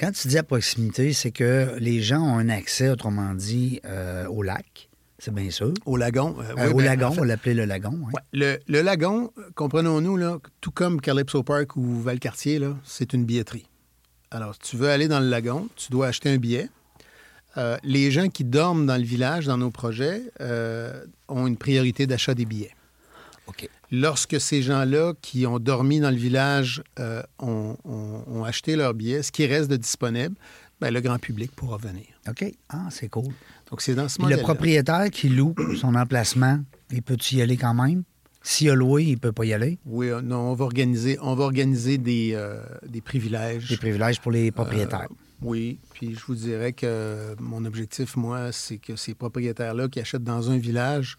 Quand tu dis à proximité, c'est que les gens ont un accès, autrement dit, au lac. C'est bien sûr. Au lagon. euh, Euh, au ben, lagon, en fait, on l'appelait le lagon. hein. Ouais. Le, le lagon, comprenons-nous, là, tout comme Calypso Park ou Valcartier, c'est une billetterie. Alors, si tu veux aller dans le lagon, tu dois acheter un billet. Euh, les gens qui dorment dans le village, dans nos projets, euh, ont une priorité d'achat des billets. Lorsque ces gens-là qui ont dormi dans le village euh, ont, ont- ont acheté leur billet, ce qui reste de disponible, ben, le grand public pourra venir. OK. Ah, c'est cool. Donc, c'est dans ce le propriétaire qui loue son emplacement, il peut-tu y aller quand même? S'il a loué, il peut pas y aller? Oui, non, on va organiser, on va organiser des, euh, des privilèges. Des privilèges pour les propriétaires. Euh, oui, puis je vous dirais que mon objectif, moi, c'est que ces propriétaires-là qui achètent dans un village,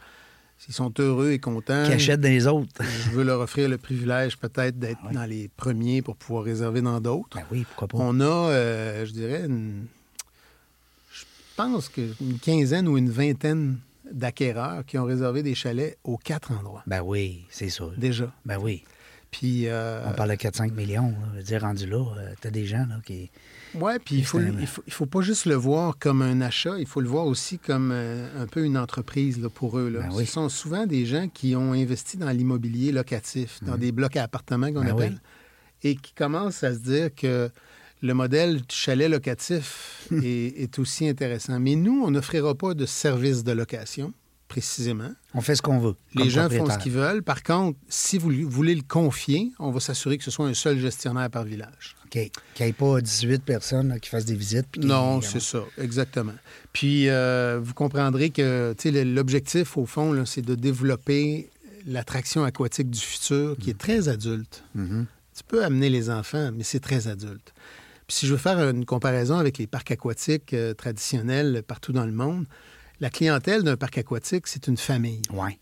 s'ils sont heureux et contents, qui achètent des autres. je veux leur offrir le privilège peut-être d'être dans les premiers pour pouvoir réserver dans d'autres. Ben oui, pourquoi pas. On a, euh, je dirais, une- je pense que une quinzaine ou une vingtaine d'acquéreurs qui ont réservé des chalets aux quatre endroits, Ben oui, c'est sûr. déjà. Ben oui. Puis, euh, On parle de 4-5 millions. Là. Je veux dire, rendu là, euh, t'as des gens là, qui. Oui, puis il faut, il faut, il faut pas juste le voir comme un achat, il faut le voir aussi comme euh, un peu une entreprise là, pour eux. Là. Ben oui. Ce sont souvent des gens qui ont investi dans l'immobilier locatif, dans des blocs à appartements qu'on Ben appelle, oui. et qui commencent à se dire que le modèle du chalet locatif est, est aussi intéressant. Mais nous, on n'offrira pas de service de location, précisément. On fait ce qu'on veut. Les gens font ce qu'ils veulent. Par contre, si vous voulez le confier, on va s'assurer que ce soit un seul gestionnaire par village. Qu'il n'y ait pas 18 personnes là, qui fassent des visites. puis Non, c'est ça, exactement. Puis, euh, vous comprendrez que l'objectif, au fond, c'est de développer l'attraction aquatique du futur, qui est très adulte. Mhm. Tu peux amener les enfants, mais c'est très adulte. Puis, si je veux faire une comparaison avec les parcs aquatiques euh, traditionnels partout dans le monde, la clientèle d'un parc aquatique, c'est une famille. Ouais.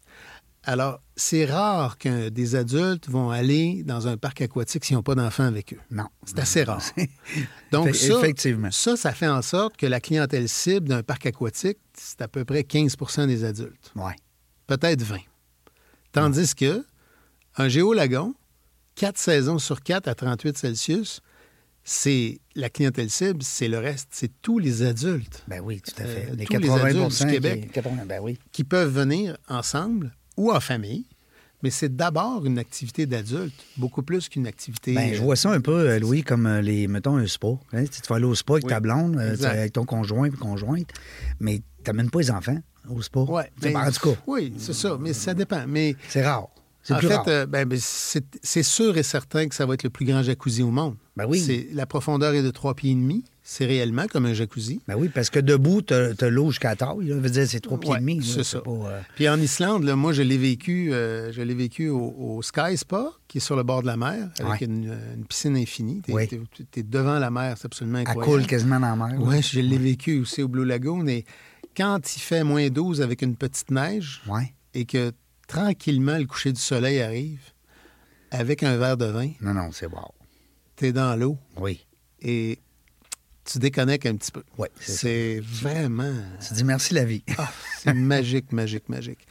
Alors, c'est rare que des adultes vont aller dans un parc aquatique s'ils n'ont pas d'enfants avec eux. Non. C'est assez rare. Donc, ça, effectivement. ça, ça fait en sorte que la clientèle cible d'un parc aquatique, c'est à peu près 15% des adultes, Ouais. peut-être 20. Tandis que un géolagon, 4 saisons sur 4 à 38 Celsius, c'est la clientèle cible, c'est le reste, c'est tous les adultes Ben oui, tout à fait. Euh, les tous les 80 adultes du qui- Québec. 80, ben oui. qui peuvent venir ensemble ou en famille, mais c'est d'abord une activité d'adulte, beaucoup plus qu'une activité... Ben, je vois ça un peu, euh, Louis, comme euh, les, mettons, un spa. Hein, Tu vas aller au spa avec Oui, ta blonde, euh, avec ton conjoint et conjointe, mais tu n'amènes pas les enfants. au spa. Mais- en tout cas, Oui, c'est ça, mais ça dépend. Mais c'est rare. C'est en plus fait, euh, ben, ben, c'est sûr et certain que ça va être le plus grand jacuzzi au monde. Ben oui. La profondeur est de 3 pieds et demi. C'est réellement comme un jacuzzi. Ben oui, parce que debout, t'as as, l'eau jusqu'à taille. là. Dire c'est trois pieds Ouais, et demi. c'est ça. pas, euh, Puis en Islande, là, moi, je l'ai vécu, euh, je l'ai vécu au, au Sky Spa, qui est sur le bord de la mer, avec Ouais. une, une piscine infinie. Tu es, devant la mer, c'est absolument Elle incroyable. coule quasiment dans la mer. Oui, je l'ai vécu aussi au Blue Lagoon. Et quand il fait moins 12 avec une petite neige et que tranquillement le coucher du soleil arrive, avec un verre de vin, Non, non, c'est wow. tu es dans l'eau Oui. et tu déconnectes un petit peu. Oui, c'est vraiment... Tu dis merci la vie. Ah, c'est magique, magique, magique.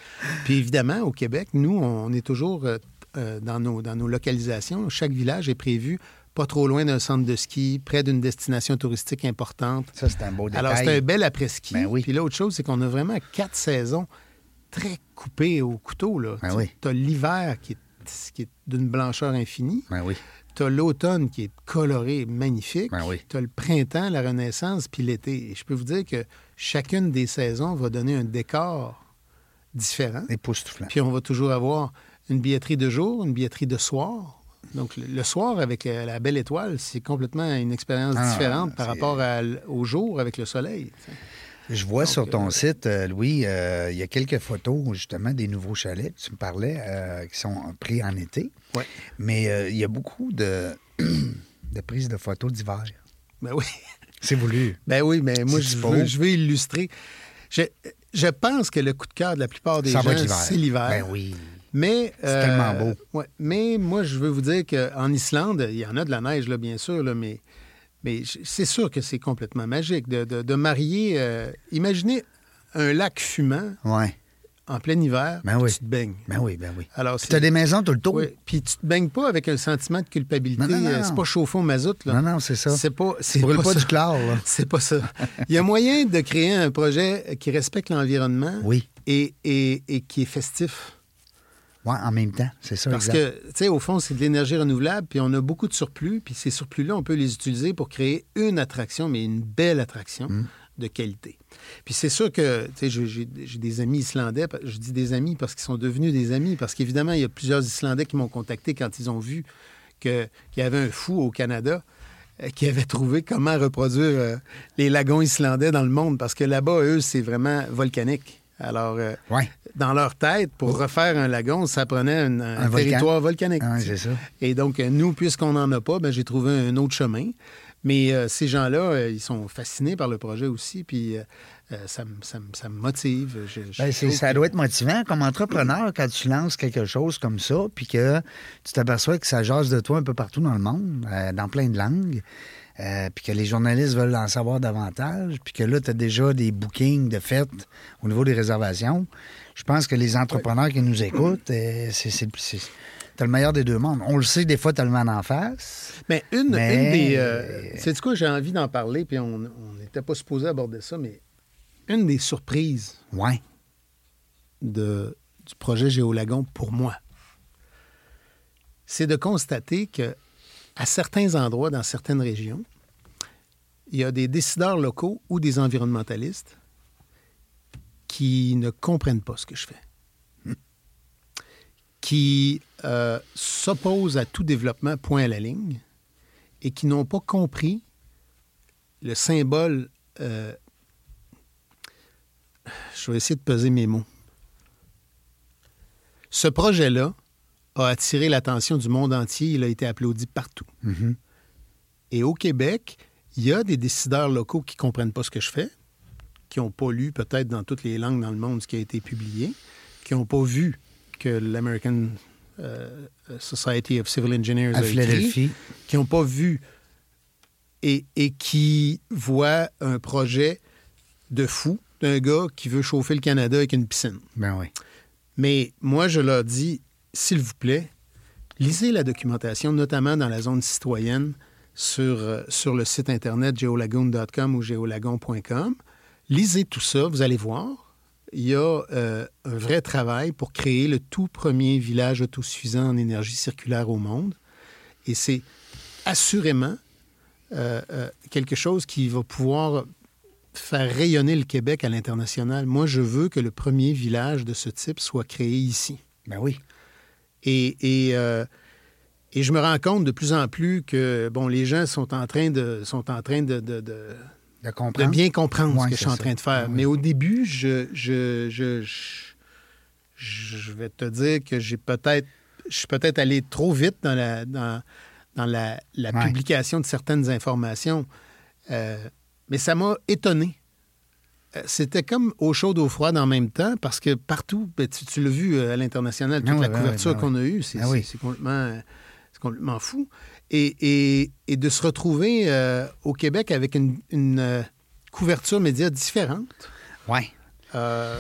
Puis évidemment, au Québec, nous, on est toujours euh, euh, dans, nos, dans nos localisations. Chaque village est prévu pas trop loin d'un centre de ski, près d'une destination touristique importante. Ça, c'est un beau détail. Alors, c'est un bel après-ski. Ben oui. Puis l'autre chose, c'est qu'on a vraiment quatre saisons très coupées au couteau. Là. Ben Tu oui. as l'hiver qui est, qui est d'une blancheur infinie. Ben oui. Tu as l'automne qui est coloré, magnifique. Ben oui. Tu as le printemps, la renaissance, puis l'été. Et je peux vous dire que chacune des saisons va donner un décor différent. Époustouflant. Puis on va toujours avoir une billetterie de jour, une billetterie de soir. Donc, le, soir, avec euh, la belle étoile, c'est complètement une expérience Ah, différente par rapport à au jour avec le soleil. Je vois Donc, sur ton euh, site, euh, Louis, euh, il y a quelques photos, justement, des nouveaux chalets tu me parlais, euh, qui sont pris en été. Ouais. Mais il y a beaucoup de, de prises de photos d'hiver. Ben oui. C'est voulu. Ben oui, mais moi, je veux, je veux illustrer. Je, je pense que le coup de cœur de la plupart des Ça gens, c'est l'hiver. Ben oui. Mais C'est tellement beau. ouais, mais moi, je veux vous dire qu'en Islande, il y en a de la neige, là, bien sûr, là, mais, mais c'est sûr que c'est complètement magique de, de- de marier. euh, imaginez un lac fumant Ouais. en plein hiver, Ben oui. tu te baignes. Ben oui, ben oui. Alors, Puis t'as des maisons tout le tour. Oui, Puis tu te baignes pas avec un sentiment de culpabilité. Euh, C'est pas chauffé au mazout. Là. Non, non, c'est ça. C'est pas. C'est brûles pas du chlore, là. C'est pas ça. Il y a moyen de créer un projet qui respecte l'environnement Oui. et, et- et qui est festif. Ouais, en même temps, c'est ça. Parce exact. que, tu sais, au fond, c'est de l'énergie renouvelable, puis on a beaucoup de surplus, puis ces surplus-là, on peut les utiliser pour créer une attraction, mais une belle attraction Mm. de qualité. Puis c'est sûr que, tu sais, j'ai- des amis islandais, je dis des amis parce qu'ils sont devenus des amis, parce qu'évidemment, il y a plusieurs Islandais qui m'ont contacté quand ils ont vu qu'il y avait un fou au Canada euh, qui avait trouvé comment reproduire euh, les lagons islandais dans le monde, parce que là-bas, eux, c'est vraiment volcanique. Alors, euh, Ouais. dans leur tête, pour refaire un lagon, ça prenait un, un Un volcan. territoire volcanique. Ah, ça. Et donc, euh, nous, puisqu'on n'en a pas, ben, j'ai trouvé un autre chemin. Mais euh, ces gens-là, euh, ils sont fascinés par le projet aussi, puis euh, ça, me- ça ça motive. Je- je Ben, ça doit être motivant comme entrepreneur quand tu lances quelque chose comme ça, puis que tu t'aperçois que ça jase de toi un peu partout dans le monde, dans plein de langues, euh, puis que les journalistes veulent en savoir davantage, puis que là, tu as déjà des bookings de fêtes au niveau des réservations. Je pense que les entrepreneurs qui nous écoutent, euh, c'est, t'as le meilleur des deux mondes. On le sait, des fois, t'as le vent en face. Mais une, Mais- une des. Euh, c'est quoi, j'ai envie d'en parler, puis on n'était pas supposé aborder ça, mais une des surprises Ouais. de, du projet Géolagon pour moi, c'est de constater que à certains endroits, dans certaines régions, il y a des décideurs locaux ou des environnementalistes qui ne comprennent pas ce que je fais, qui euh, s'opposent à tout développement point à la ligne et qui n'ont pas compris le symbole. euh, je vais essayer de peser mes mots. Ce projet-là a attiré l'attention du monde entier. Il a été applaudi partout. Mhm. Et au Québec, il y a des décideurs locaux qui ne comprennent pas ce que je fais, qui n'ont pas lu peut-être dans toutes les langues dans le monde ce qui a été publié, qui n'ont pas vu que l'American euh, Society of Civil Engineers À a écrit, qui n'ont pas vu et, et qui voient un projet de fou d'un gars qui veut chauffer le Canada avec une piscine. Ben oui. Mais moi, je leur dis, s'il vous plaît, lisez la documentation, notamment dans la zone citoyenne sur, euh, le site internet geolagoon.com ou geolagon.com. Lisez tout ça, vous allez voir. Il y a euh, un vrai travail pour créer le tout premier village autosuffisant en énergie circulaire au monde. Et c'est assurément euh, quelque chose qui va pouvoir faire rayonner le Québec à l'international. Moi, je veux que le premier village de ce type soit créé ici. Ben oui. Et, et, euh, et je me rends compte de plus en plus que bon, les gens sont en train de, sont en train de, de, de, De de comprendre. bien comprendre Ouais, ce que je suis en train de faire. Oui. Mais au début, je, je, je, je, je vais te dire que j'ai peut-être je suis peut-être allé trop vite dans la, dans, dans la, la Ouais. publication de certaines informations. Euh, mais ça m'a étonné. Euh, C'était comme au chaud, au froid en même temps, parce que partout, ben, tu, tu l'as vu euh, à l'international, toute Ah oui, la oui, couverture qu'on a eue, c'est Ah oui. complètement, complètement fou. Et, et- et de se retrouver euh, au Québec avec une, une, couverture média différente, euh,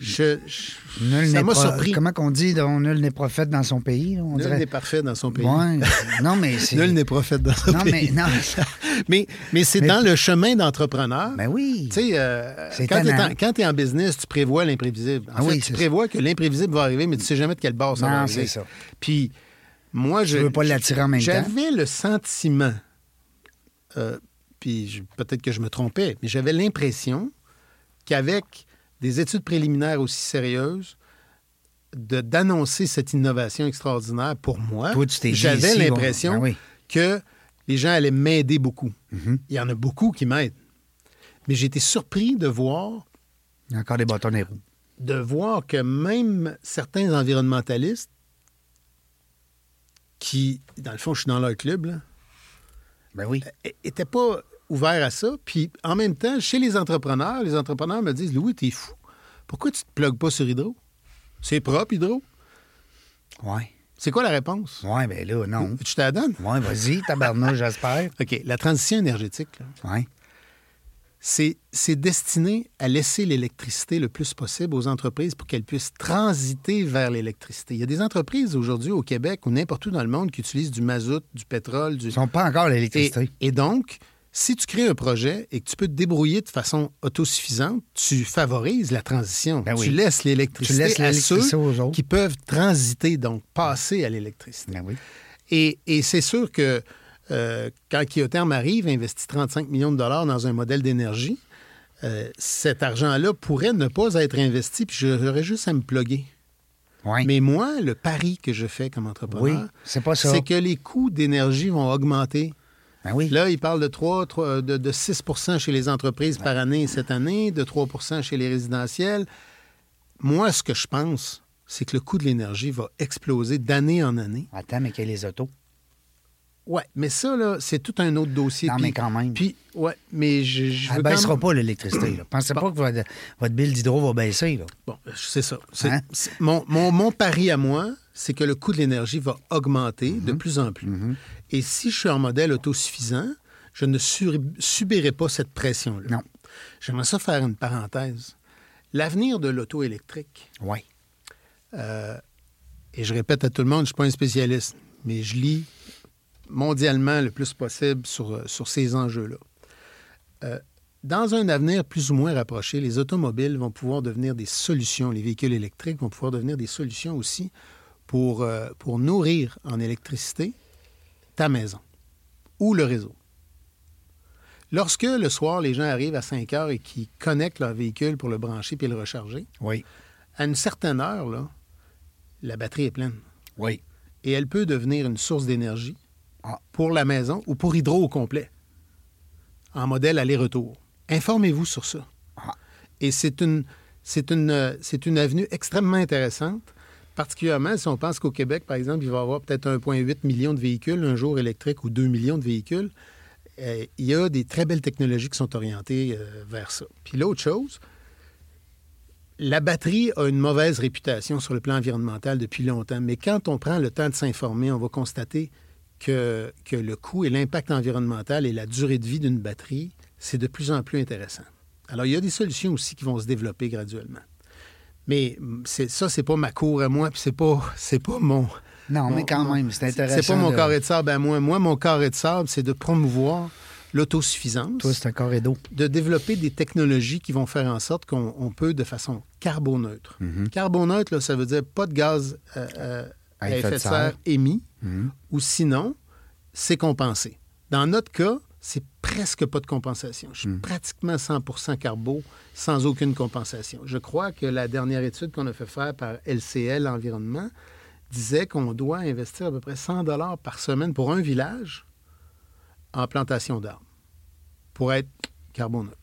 je, je- Nul ça n'est m'a surpris. Comment qu'on dit, donc, nul n'est prophète dans son pays, on Nul dirait. n'est parfait dans son pays. Ouais. Non, mais c'est. Nul n'est prophète dans son Non, mais pays. non. Mais, mais c'est Mais- dans le chemin d'entrepreneur. Ben oui. Tu sais, euh, C'est quand tu es, en business, tu prévois l'imprévisible. En Ah fait, oui, tu prévois que l'imprévisible va arriver, mais tu sais jamais de quelle base ça va arriver. c'est ça. Puis, moi, je. veux pas l'attirer en même temps. J'avais le sentiment, euh, puis peut-être que je me trompais, mais j'avais l'impression qu'avec des études préliminaires aussi sérieuses, de- d'annoncer cette innovation extraordinaire pour moi, j'avais l'impression ben oui. que les gens allaient m'aider beaucoup. Mhm. Il y en a beaucoup qui m'aident. Mais j'ai été surpris de voir, Il y a encore des bâtons roues. de voir que même certains environnementalistes qui, dans le fond, je suis dans leur club, là, Ben oui. n'étaient pas ouverts à ça. Puis en même temps, chez les entrepreneurs, les entrepreneurs me disent Louis, t'es fou. Pourquoi tu te plugues pas sur Hydro? C'est propre, Hydro? Ouais. C'est quoi la réponse? Ouais, ben là, non. Tu te la donnes? Ouais, vas-y, tabarnouche, j'espère. OK. La transition énergétique, là, Ouais. c'est destiné à laisser l'électricité le plus possible aux entreprises pour qu'elles puissent transiter vers l'électricité. Il y a des entreprises aujourd'hui au Québec ou n'importe où dans le monde qui utilisent du mazout, du pétrole, du... Ils sont pas encore Et, l'électricité. et donc, si tu crées un projet et que tu peux te débrouiller de façon autosuffisante, tu favorises la transition. Ben oui. Tu laisses l'électricité à ceux aux qui peuvent transiter, donc passer à l'électricité. Ben oui. Et, et c'est sûr que euh, quand Kyotherm arrive, investit 35 millions de dollars dans un modèle d'énergie, euh, cet argent-là pourrait ne pas être investi, puis j'aurais juste à me plugger. Ouais. Mais moi, le pari que je fais comme entrepreneur, oui, c'est que les coûts d'énergie vont augmenter. Ben oui. Là, il parle de 3, 3 de, de 6% chez les entreprises par année cette année, de 3% chez les résidentiels. Moi, ce que je pense, c'est que le coût de l'énergie va exploser d'année en année. Attends, mais qu'il y a les autos? Ouais, mais ça, là, c'est tout un autre dossier. Non, Puis- mais quand même. Puis, ouais, mais je, je Elle veux ne baissera même- pas l'électricité. Pensez pas que votre, votre bill d'hydro va baisser. Là. Bon, c'est ça. Hein? mon, mon- mon pari à moi, c'est que le coût de l'énergie va augmenter Mhm. de plus en plus. Et si je suis en modèle autosuffisant, je ne sur- subirai pas cette pression-là. Non. J'aimerais ça faire une parenthèse. L'avenir de l'auto électrique, Oui. et je répète à tout le monde, je ne suis pas un spécialiste, mais je lis mondialement le plus possible sur, euh, sur ces enjeux-là. Euh, dans un avenir plus ou moins rapproché, les automobiles vont pouvoir devenir des solutions, les véhicules électriques vont pouvoir devenir des solutions aussi pour, euh, pour nourrir en électricité ta maison ou le réseau. Lorsque le soir, les gens arrivent à 5 heures et qu'ils connectent leur véhicule pour le brancher puis le recharger, Oui. à une certaine heure, là, la batterie est pleine Oui. et elle peut devenir une source d'énergie Ah. pour la maison ou pour Hydro au complet, en modèle aller-retour. Informez-vous sur ça. Ah. Et c'est une, c'est une, c'est une avenue extrêmement intéressante, particulièrement si on pense qu'au Québec, par exemple, il va y avoir peut-être 1,8 million de véhicules un jour électriques ou 2 millions de véhicules. Euh, il y a des très belles technologies qui sont orientées euh, vers ça. Puis l'autre chose, la batterie a une mauvaise réputation sur le plan environnemental depuis longtemps, mais quand on prend le temps de s'informer, on va constater que, que le coût et l'impact environnemental et la durée de vie d'une batterie, c'est de plus en plus intéressant. Alors, il y a des solutions aussi qui vont se développer graduellement. Mais c'est, ça, c'est pas ma cour à moi, puis c'est pas, c'est pas mon... Non, mon- mais quand même, c'est intéressant. C'est pas mon de- carré de sable à moi. Moi, mon carré de sable, c'est de promouvoir l'autosuffisance Toi, c'est un carré d'eau. de développer des technologies qui vont faire en sorte qu'on on peut, de façon carboneutre. Mhm. Carboneutre, là, ça veut dire pas de gaz euh, euh, à, effet de serre émis, Mhm. ou sinon, c'est compensé. Dans notre cas, c'est presque pas de compensation. Je suis pratiquement 100% carbo sans aucune compensation. Je crois que la dernière étude qu'on a fait faire par LCL Environnement disait qu'on doit investir à peu près 100 dollars par semaine pour un village en plantation d'arbres pour être carboneutre.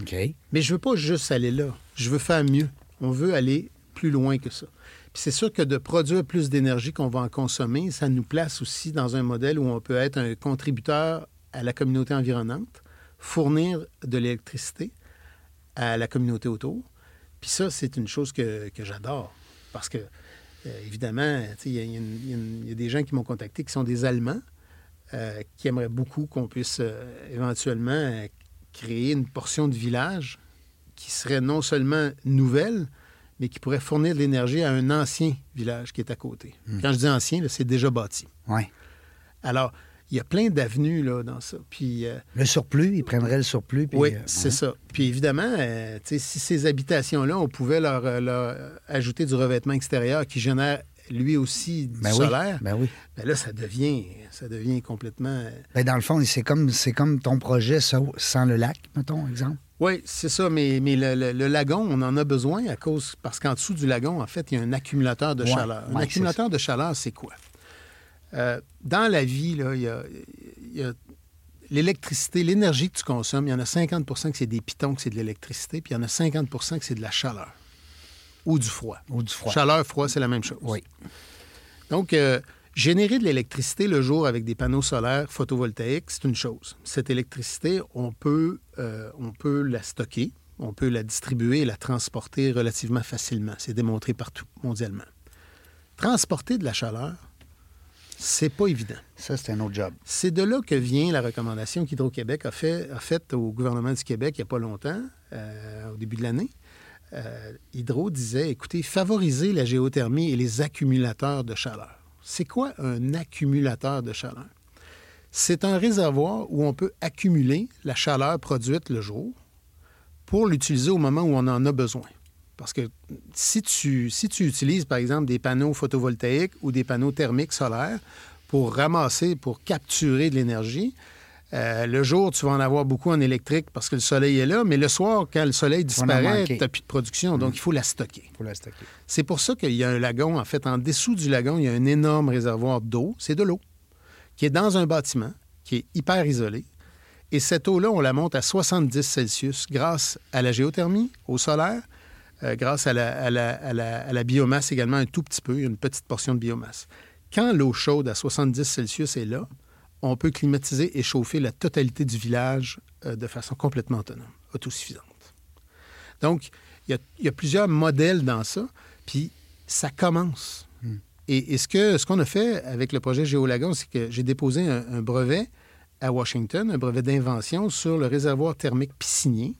OK. Mais je veux pas juste aller là. Je veux faire mieux. On veut aller plus loin que ça. Puis c'est sûr que de produire plus d'énergie qu'on va en consommer, ça nous place aussi dans un modèle où on peut être un contributeur à la communauté environnante, fournir de l'électricité à la communauté autour. Puis ça, c'est une chose que, que j'adore. Parce que, euh, évidemment, il y, y y a des gens qui m'ont contacté qui sont des Allemands, euh, qui aimeraient beaucoup qu'on puisse euh, éventuellement créer une portion de village qui serait non seulement nouvelle, mais qui pourrait fournir de l'énergie à un ancien village qui est à côté. Quand je dis ancien, c'est déjà bâti. Ouais. Alors, il y a plein d'avenues là, dans ça. Puis, euh, Le surplus, ils prendraient le surplus. puis, oui, euh, c'est ouais. ça. Puis évidemment, euh, si ces habitations-là, on pouvait leur, leur, ajouter du revêtement extérieur qui génère lui aussi du Ben oui, solaire, ben oui. ben là, ça devient, ça devient complètement... Ben, dans le fond, c'est comme, c'est comme ton projet sans, le lac, mettons, exemple. Oui, c'est ça, mais, mais le, le- le lagon, on en a besoin à cause parce qu'en dessous du lagon, en fait, il y a un accumulateur de Ouais, chaleur. Un accumulateur de chaleur, c'est quoi? Euh, dans la vie, là, il y a, il y a l'électricité, l'énergie que tu consommes, il y en a 50% que c'est des pitons, que c'est de l'électricité, puis il y en a 50% que c'est de la chaleur ou du froid. Ou du froid. Chaleur, froid, c'est la même chose. Oui. Donc, euh, générer de l'électricité le jour avec des panneaux solaires photovoltaïques, c'est une chose. Cette électricité, on peut, euh, on peut la stocker, on peut la distribuer et la transporter relativement facilement. C'est démontré partout, mondialement. Transporter de la chaleur, c'est pas évident. Ça, c'est un autre job. C'est de là que vient la recommandation qu'Hydro-Québec a, fait, a faite au gouvernement du Québec il n'y a pas longtemps, euh, au début de l'année. Euh, Hydro disait, écoutez, favorisez la géothermie et les accumulateurs de chaleur. C'est quoi un accumulateur de chaleur? C'est un réservoir où on peut accumuler la chaleur produite le jour pour l'utiliser au moment où on en a besoin. Parce que si tu, si tu utilises, par exemple, des panneaux photovoltaïques ou des panneaux thermiques solaires pour ramasser, pour capturer de l'énergie, euh, le jour, tu vas en avoir beaucoup en électrique parce que le soleil est là, mais le soir, quand le soleil disparaît, tu n'as plus de production. Donc, il faut la stocker. Pour la stocker. C'est pour ça qu'il y a un lagon. En fait, en dessous du lagon, il y a un énorme réservoir d'eau. C'est de l'eau qui est dans un bâtiment, qui est hyper isolé. Et cette eau-là, on la monte à 70 Celsius grâce à la géothermie, au solaire, euh, grâce à la, à la- à la- à la biomasse également, un tout petit peu, une petite portion de biomasse. Quand l'eau chaude à 70 Celsius est là, on peut climatiser et chauffer la totalité du village euh, de façon complètement autonome, autosuffisante. Donc, il y a, il y a plusieurs modèles dans ça, puis ça commence. Et, et ce que ce qu'on a fait avec le projet Géolagon, c'est que j'ai déposé un, un brevet à Washington, un brevet d'invention sur le réservoir thermique piscinier,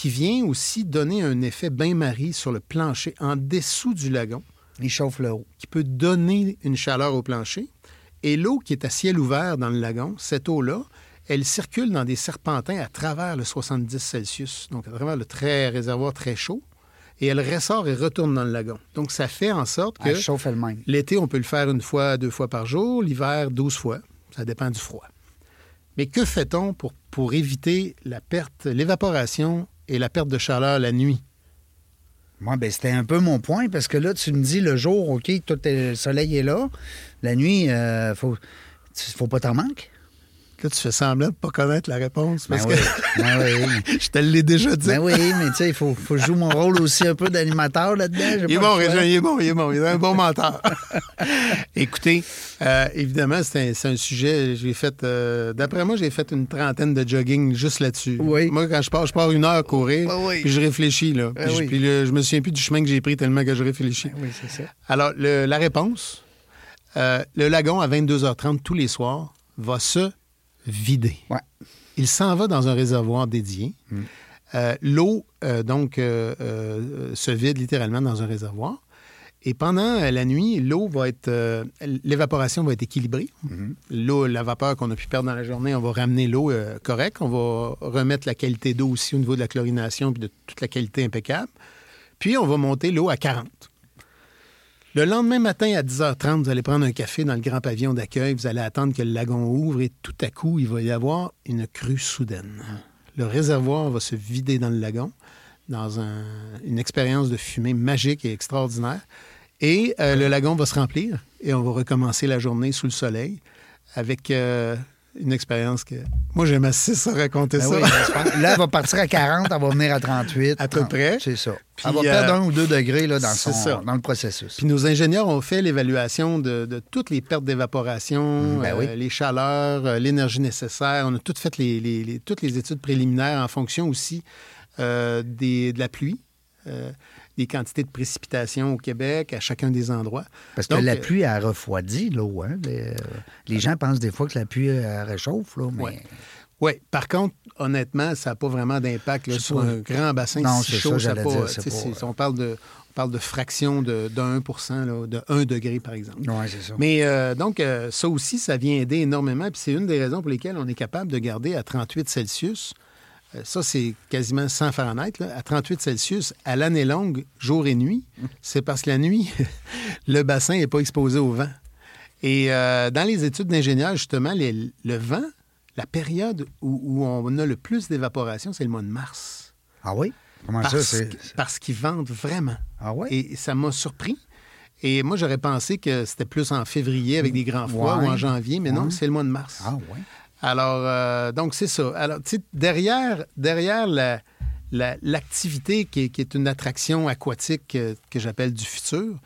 qui vient aussi donner un effet bain-marie sur le plancher en dessous du lagon, Il chauffe le haut. qui peut donner une chaleur au plancher. Et l'eau qui est à ciel ouvert dans le lagon, cette eau-là, elle circule dans des serpentins à travers le 70 Celsius, donc à travers le très réservoir très chaud, et elle ressort et retourne dans le lagon. Donc ça fait en sorte que Elle chauffe elle-même. l'été, on peut le faire une fois, deux fois par jour, l'hiver, 12 fois. Ça dépend du froid. Mais que fait-on pour, pour éviter la perte, l'évaporation et la perte de chaleur la nuit? Moi, ben, c'était un peu mon point, parce que là, tu me dis le jour, OK, tout le soleil est là. La nuit, il faut, tu- faut pas t'en manquer. Là, tu fais semblant de ne pas connaître la réponse. Parce Ben que oui, ben oui. je te l'ai déjà dit. Ben oui, mais tu sais, il faut, faut jouer mon rôle aussi un peu d'animateur là-dedans. Il est bon. Régent, il est bon, il est bon. Il est un bon menteur. Écoutez, euh, évidemment, c'est un, c'est un sujet, j'ai fait, euh, d'après moi, j'ai fait une trentaine de jogging juste là-dessus. Oui. Moi, quand je pars, je pars une heure courir, oui. puis je réfléchis, là. Puis, je, puis je me souviens plus du chemin que j'ai pris tellement que je réfléchis. Ben oui, c'est ça. Alors, le- la réponse, euh, le lagon, à 22h30 tous les soirs, va se Ouais. Il s'en va dans un réservoir dédié. Euh, L'eau, euh, donc, euh, se vide littéralement dans un réservoir. Et pendant la nuit, l'eau va être. L'évaporation va être équilibrée. L'eau, la vapeur qu'on a pu perdre dans la journée, on va ramener l'eau correcte. On va remettre la qualité d'eau aussi au niveau de la chlorination puis de toute la qualité impeccable. Puis, on va monter l'eau à 40. Le lendemain matin, à 10h30, vous allez prendre un café dans le grand pavillon d'accueil. Vous allez attendre que le lagon ouvre et tout à coup, il va y avoir une crue soudaine. Le réservoir va se vider dans le lagon dans une expérience de fumée magique et extraordinaire. Et euh, le lagon va se remplir et on va recommencer la journée sous le soleil avec euh, une expérience que. Moi, j'aime assez ça raconter Ben ça. oui, là, elle va partir à 40, elle va venir à 38. À peu 30. près. C'est ça. Puis, elle va perdre euh, un ou deux degrés là, dans, son, ça. dans le processus. Puis nos ingénieurs ont fait l'évaluation de, de toutes les pertes d'évaporation, ben euh, oui. les chaleurs, euh, l'énergie nécessaire. On a toutes fait les, les- les- toutes les études préliminaires en fonction aussi des- de la pluie, euh, quantités de précipitations au Québec, à chacun des endroits. Parce que Donc, la euh, pluie, elle refroidit l'eau. Hein? Les, euh, les gens pensent des fois que la pluie elle réchauffe, là, mais Ouais. Oui, par contre, honnêtement, ça n'a pas vraiment d'impact sur pas- un grand bassin Non, si c'est chaud. ça, a pas, dire, pas, on, parle de, on parle de fraction de, de 1 là, de 1 degré, par exemple. Oui, c'est ça. Mais euh, donc, euh, ça aussi, ça vient aider énormément. Puis c'est une des raisons pour lesquelles on est capable de garder à 38 Celsius. Euh, ça, c'est quasiment 100 Fahrenheit. là, à 38 Celsius, à l'année longue, jour et nuit, c'est parce que la nuit, le bassin n'est pas exposé au vent. Et euh, dans les études d'ingénieurs, justement, les- le vent, la période où, où on a le plus d'évaporation, c'est le mois de mars. Ah oui? Comment ça? Parce, C'est... que- parce qu'ils vendent vraiment. Ah oui? Et ça m'a surpris. Et moi, j'aurais pensé que c'était plus en février avec des grands froids Ouais. ou en janvier, mais non, c'est le mois de mars. Ah oui? Alors, euh, donc, c'est ça. Alors, tu sais, derrière, derrière la- la- l'activité qui, est- qui est une attraction aquatique que, que j'appelle du futur,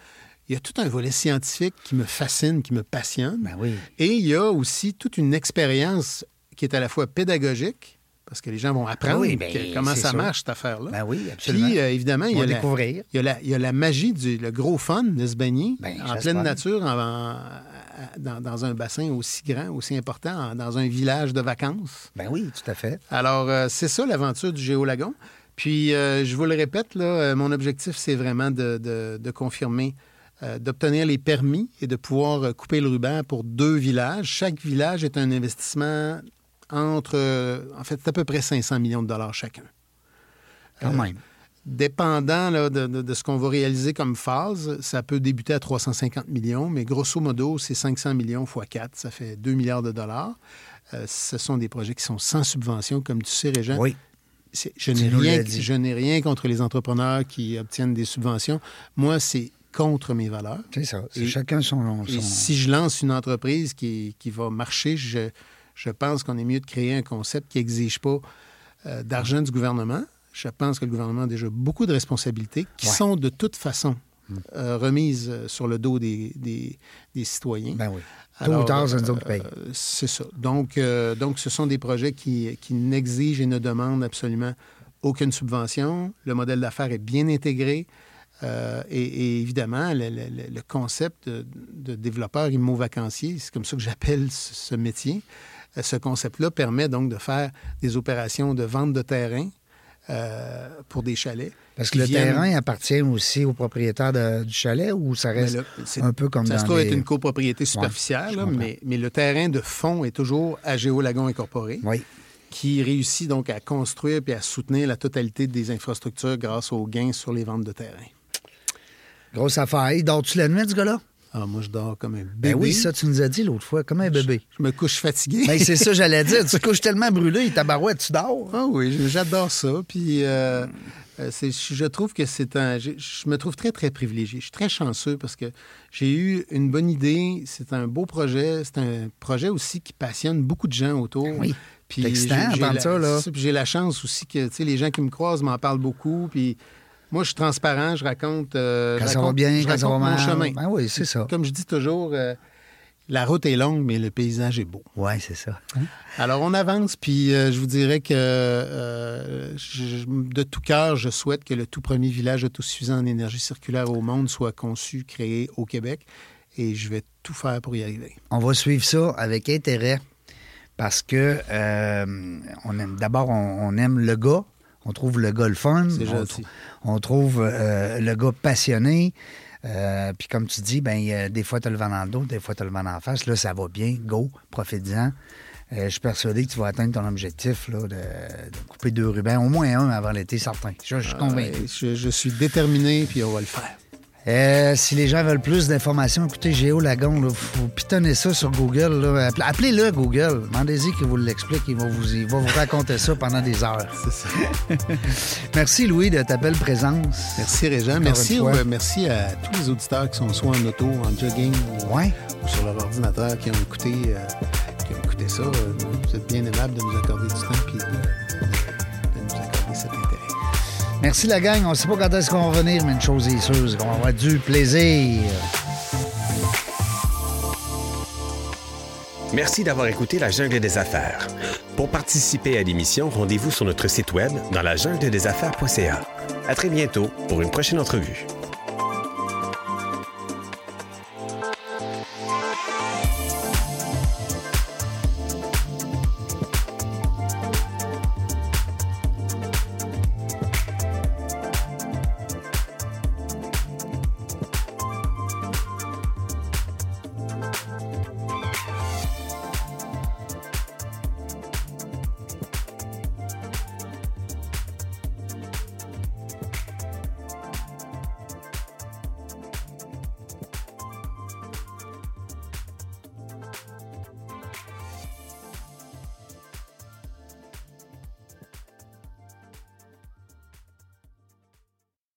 il y a tout un volet scientifique qui me fascine, qui me passionne. Ben oui. Et il y a aussi toute une expérience qui est à la fois pédagogique, parce que les gens vont apprendre oui, ben, que- comment ça sûr. marche, cette affaire-là. Ben oui, absolument. Puis, euh, évidemment, il y, a la, découvrir. il, y a la, il y a la magie du le gros fun de se baigner Ben, en pleine nature, en- en- dans, dans un bassin aussi grand, aussi important, dans un village de vacances. Ben oui, tout à fait. Alors, euh, c'est ça l'aventure du Géolagon. Puis, euh, je vous le répète, là, euh, mon objectif, c'est vraiment de, de- de confirmer, euh, d'obtenir les permis et de pouvoir couper le ruban pour deux villages. Chaque village est un investissement entre, en fait, c'est à peu près 500 millions de dollars chacun. Quand même. Dépendant là, de, de- de ce qu'on va réaliser comme phase, ça peut débuter à 350 millions, mais grosso modo, c'est 500 millions x 4, ça fait 2 milliards de dollars. Euh, ce sont des projets qui sont sans subvention, comme tu sais, Régent. Oui. Je n'ai rien, l'as dit. je n'ai rien contre les entrepreneurs qui obtiennent des subventions. Moi, c'est contre mes valeurs. C'est ça. C'est Et- chacun son. Et si je lance une entreprise qui, qui va marcher, je, je pense qu'on est mieux de créer un concept qui n'exige pas euh, d'argent du gouvernement. Je pense que le gouvernement a déjà beaucoup de responsabilités qui Ouais. Sont de toute façon euh, remises euh, sur le dos des, des- des citoyens. Ben oui. Tôt ou tard, c'est nous autres qui euh, c'est ça. Donc, euh, donc, ce sont des projets qui, qui n'exigent et ne demandent absolument aucune subvention. Le modèle d'affaires est bien intégré. Euh, et, et évidemment, le, le- le- le concept de, de développeur immo-vacancier, c'est comme ça que j'appelle ce, ce métier. Euh, Ce concept-là permet donc de faire des opérations de vente de terrain euh, pour des chalets. Parce que le viennent- terrain appartient aussi au propriétaire du chalet ou ça reste là, c'est- un peu comme ça dans se trouve les... être une copropriété superficielle, là, mais, mais le terrain de fond est toujours à Géolagon Incorporé. Oui. qui réussit donc à construire puis à soutenir la totalité des infrastructures grâce aux gains sur les ventes de terrain. Grosse affaire. Hey, Dors-tu la nuit, ce gars-là? Ah, moi, je dors comme un bébé. Ben oui, ça, tu nous as dit l'autre fois, comme un bébé. Je me couche fatigué. Ben, c'est ça, j'allais dire. Tu te couches tellement brûlé, ta barouette, tu dors. Ah oui, j'adore ça. Puis euh, euh, je trouve que c'est un. Je, je me trouve très, très privilégié. Je suis très chanceux parce que j'ai eu une bonne idée. C'est un beau projet. C'est un projet aussi qui passionne beaucoup de gens autour. Oui. Puis j'ai- la- la chance aussi que tu sais, les gens qui me croisent m'en parlent beaucoup. Puis moi, je suis transparent. Je raconte. euh, Quand je ça va raconte- bien, je quand ça va raconte mon mal. chemin. Ben oui, c'est ça. Comme je dis toujours, euh, la route est longue, mais le paysage est beau. Oui, c'est ça. Alors, on avance, puis euh, je vous dirais que euh, je- de tout cœur, je souhaite que le tout premier village autosuffisant en énergie circulaire au monde soit conçu, créé au Québec, et je vais tout faire pour y arriver. On va suivre ça avec intérêt parce que euh, on aime d'abord on, on aime le gars, on trouve le gars le fun, on, trouve euh, le gars passionné. Euh, Puis comme tu dis, ben des fois tu as le vent dans le dos, des fois tu as le vent en face. Là, ça va bien, go, profite-en. Euh, je suis persuadé que tu vas atteindre ton objectif là, de, de couper deux rubans, au moins un avant l'été, certain. Je, je suis convaincu. Je suis déterminé, puis on va le faire. Euh, si les gens veulent plus d'informations, écoutez, Géo Lagon, il faut pitonner ça sur Google. là. Appelez- Appelez-le Google. Demandez-y qu'il vous l'explique. Il va vous, il va vous raconter ça pendant des heures. C'est ça. Merci, Louis, de ta belle présence. Merci, Régent. Encore Merci, euh, merci à tous les auditeurs qui sont soit en auto, en jogging ou, Ouais. ou sur leur ordinateur qui ont écouté, euh, qui ont écouté ça. Vous êtes bien aimable de nous accorder du temps Merci, la gang. On sait pas quand est-ce qu'on va revenir, mais une chose est sûre, c'est qu'on va avoir du plaisir. Merci d'avoir écouté La Jungle des Affaires. Pour participer à l'émission, rendez-vous sur notre site web dans la jungle des affaires.ca. À très bientôt pour une prochaine entrevue.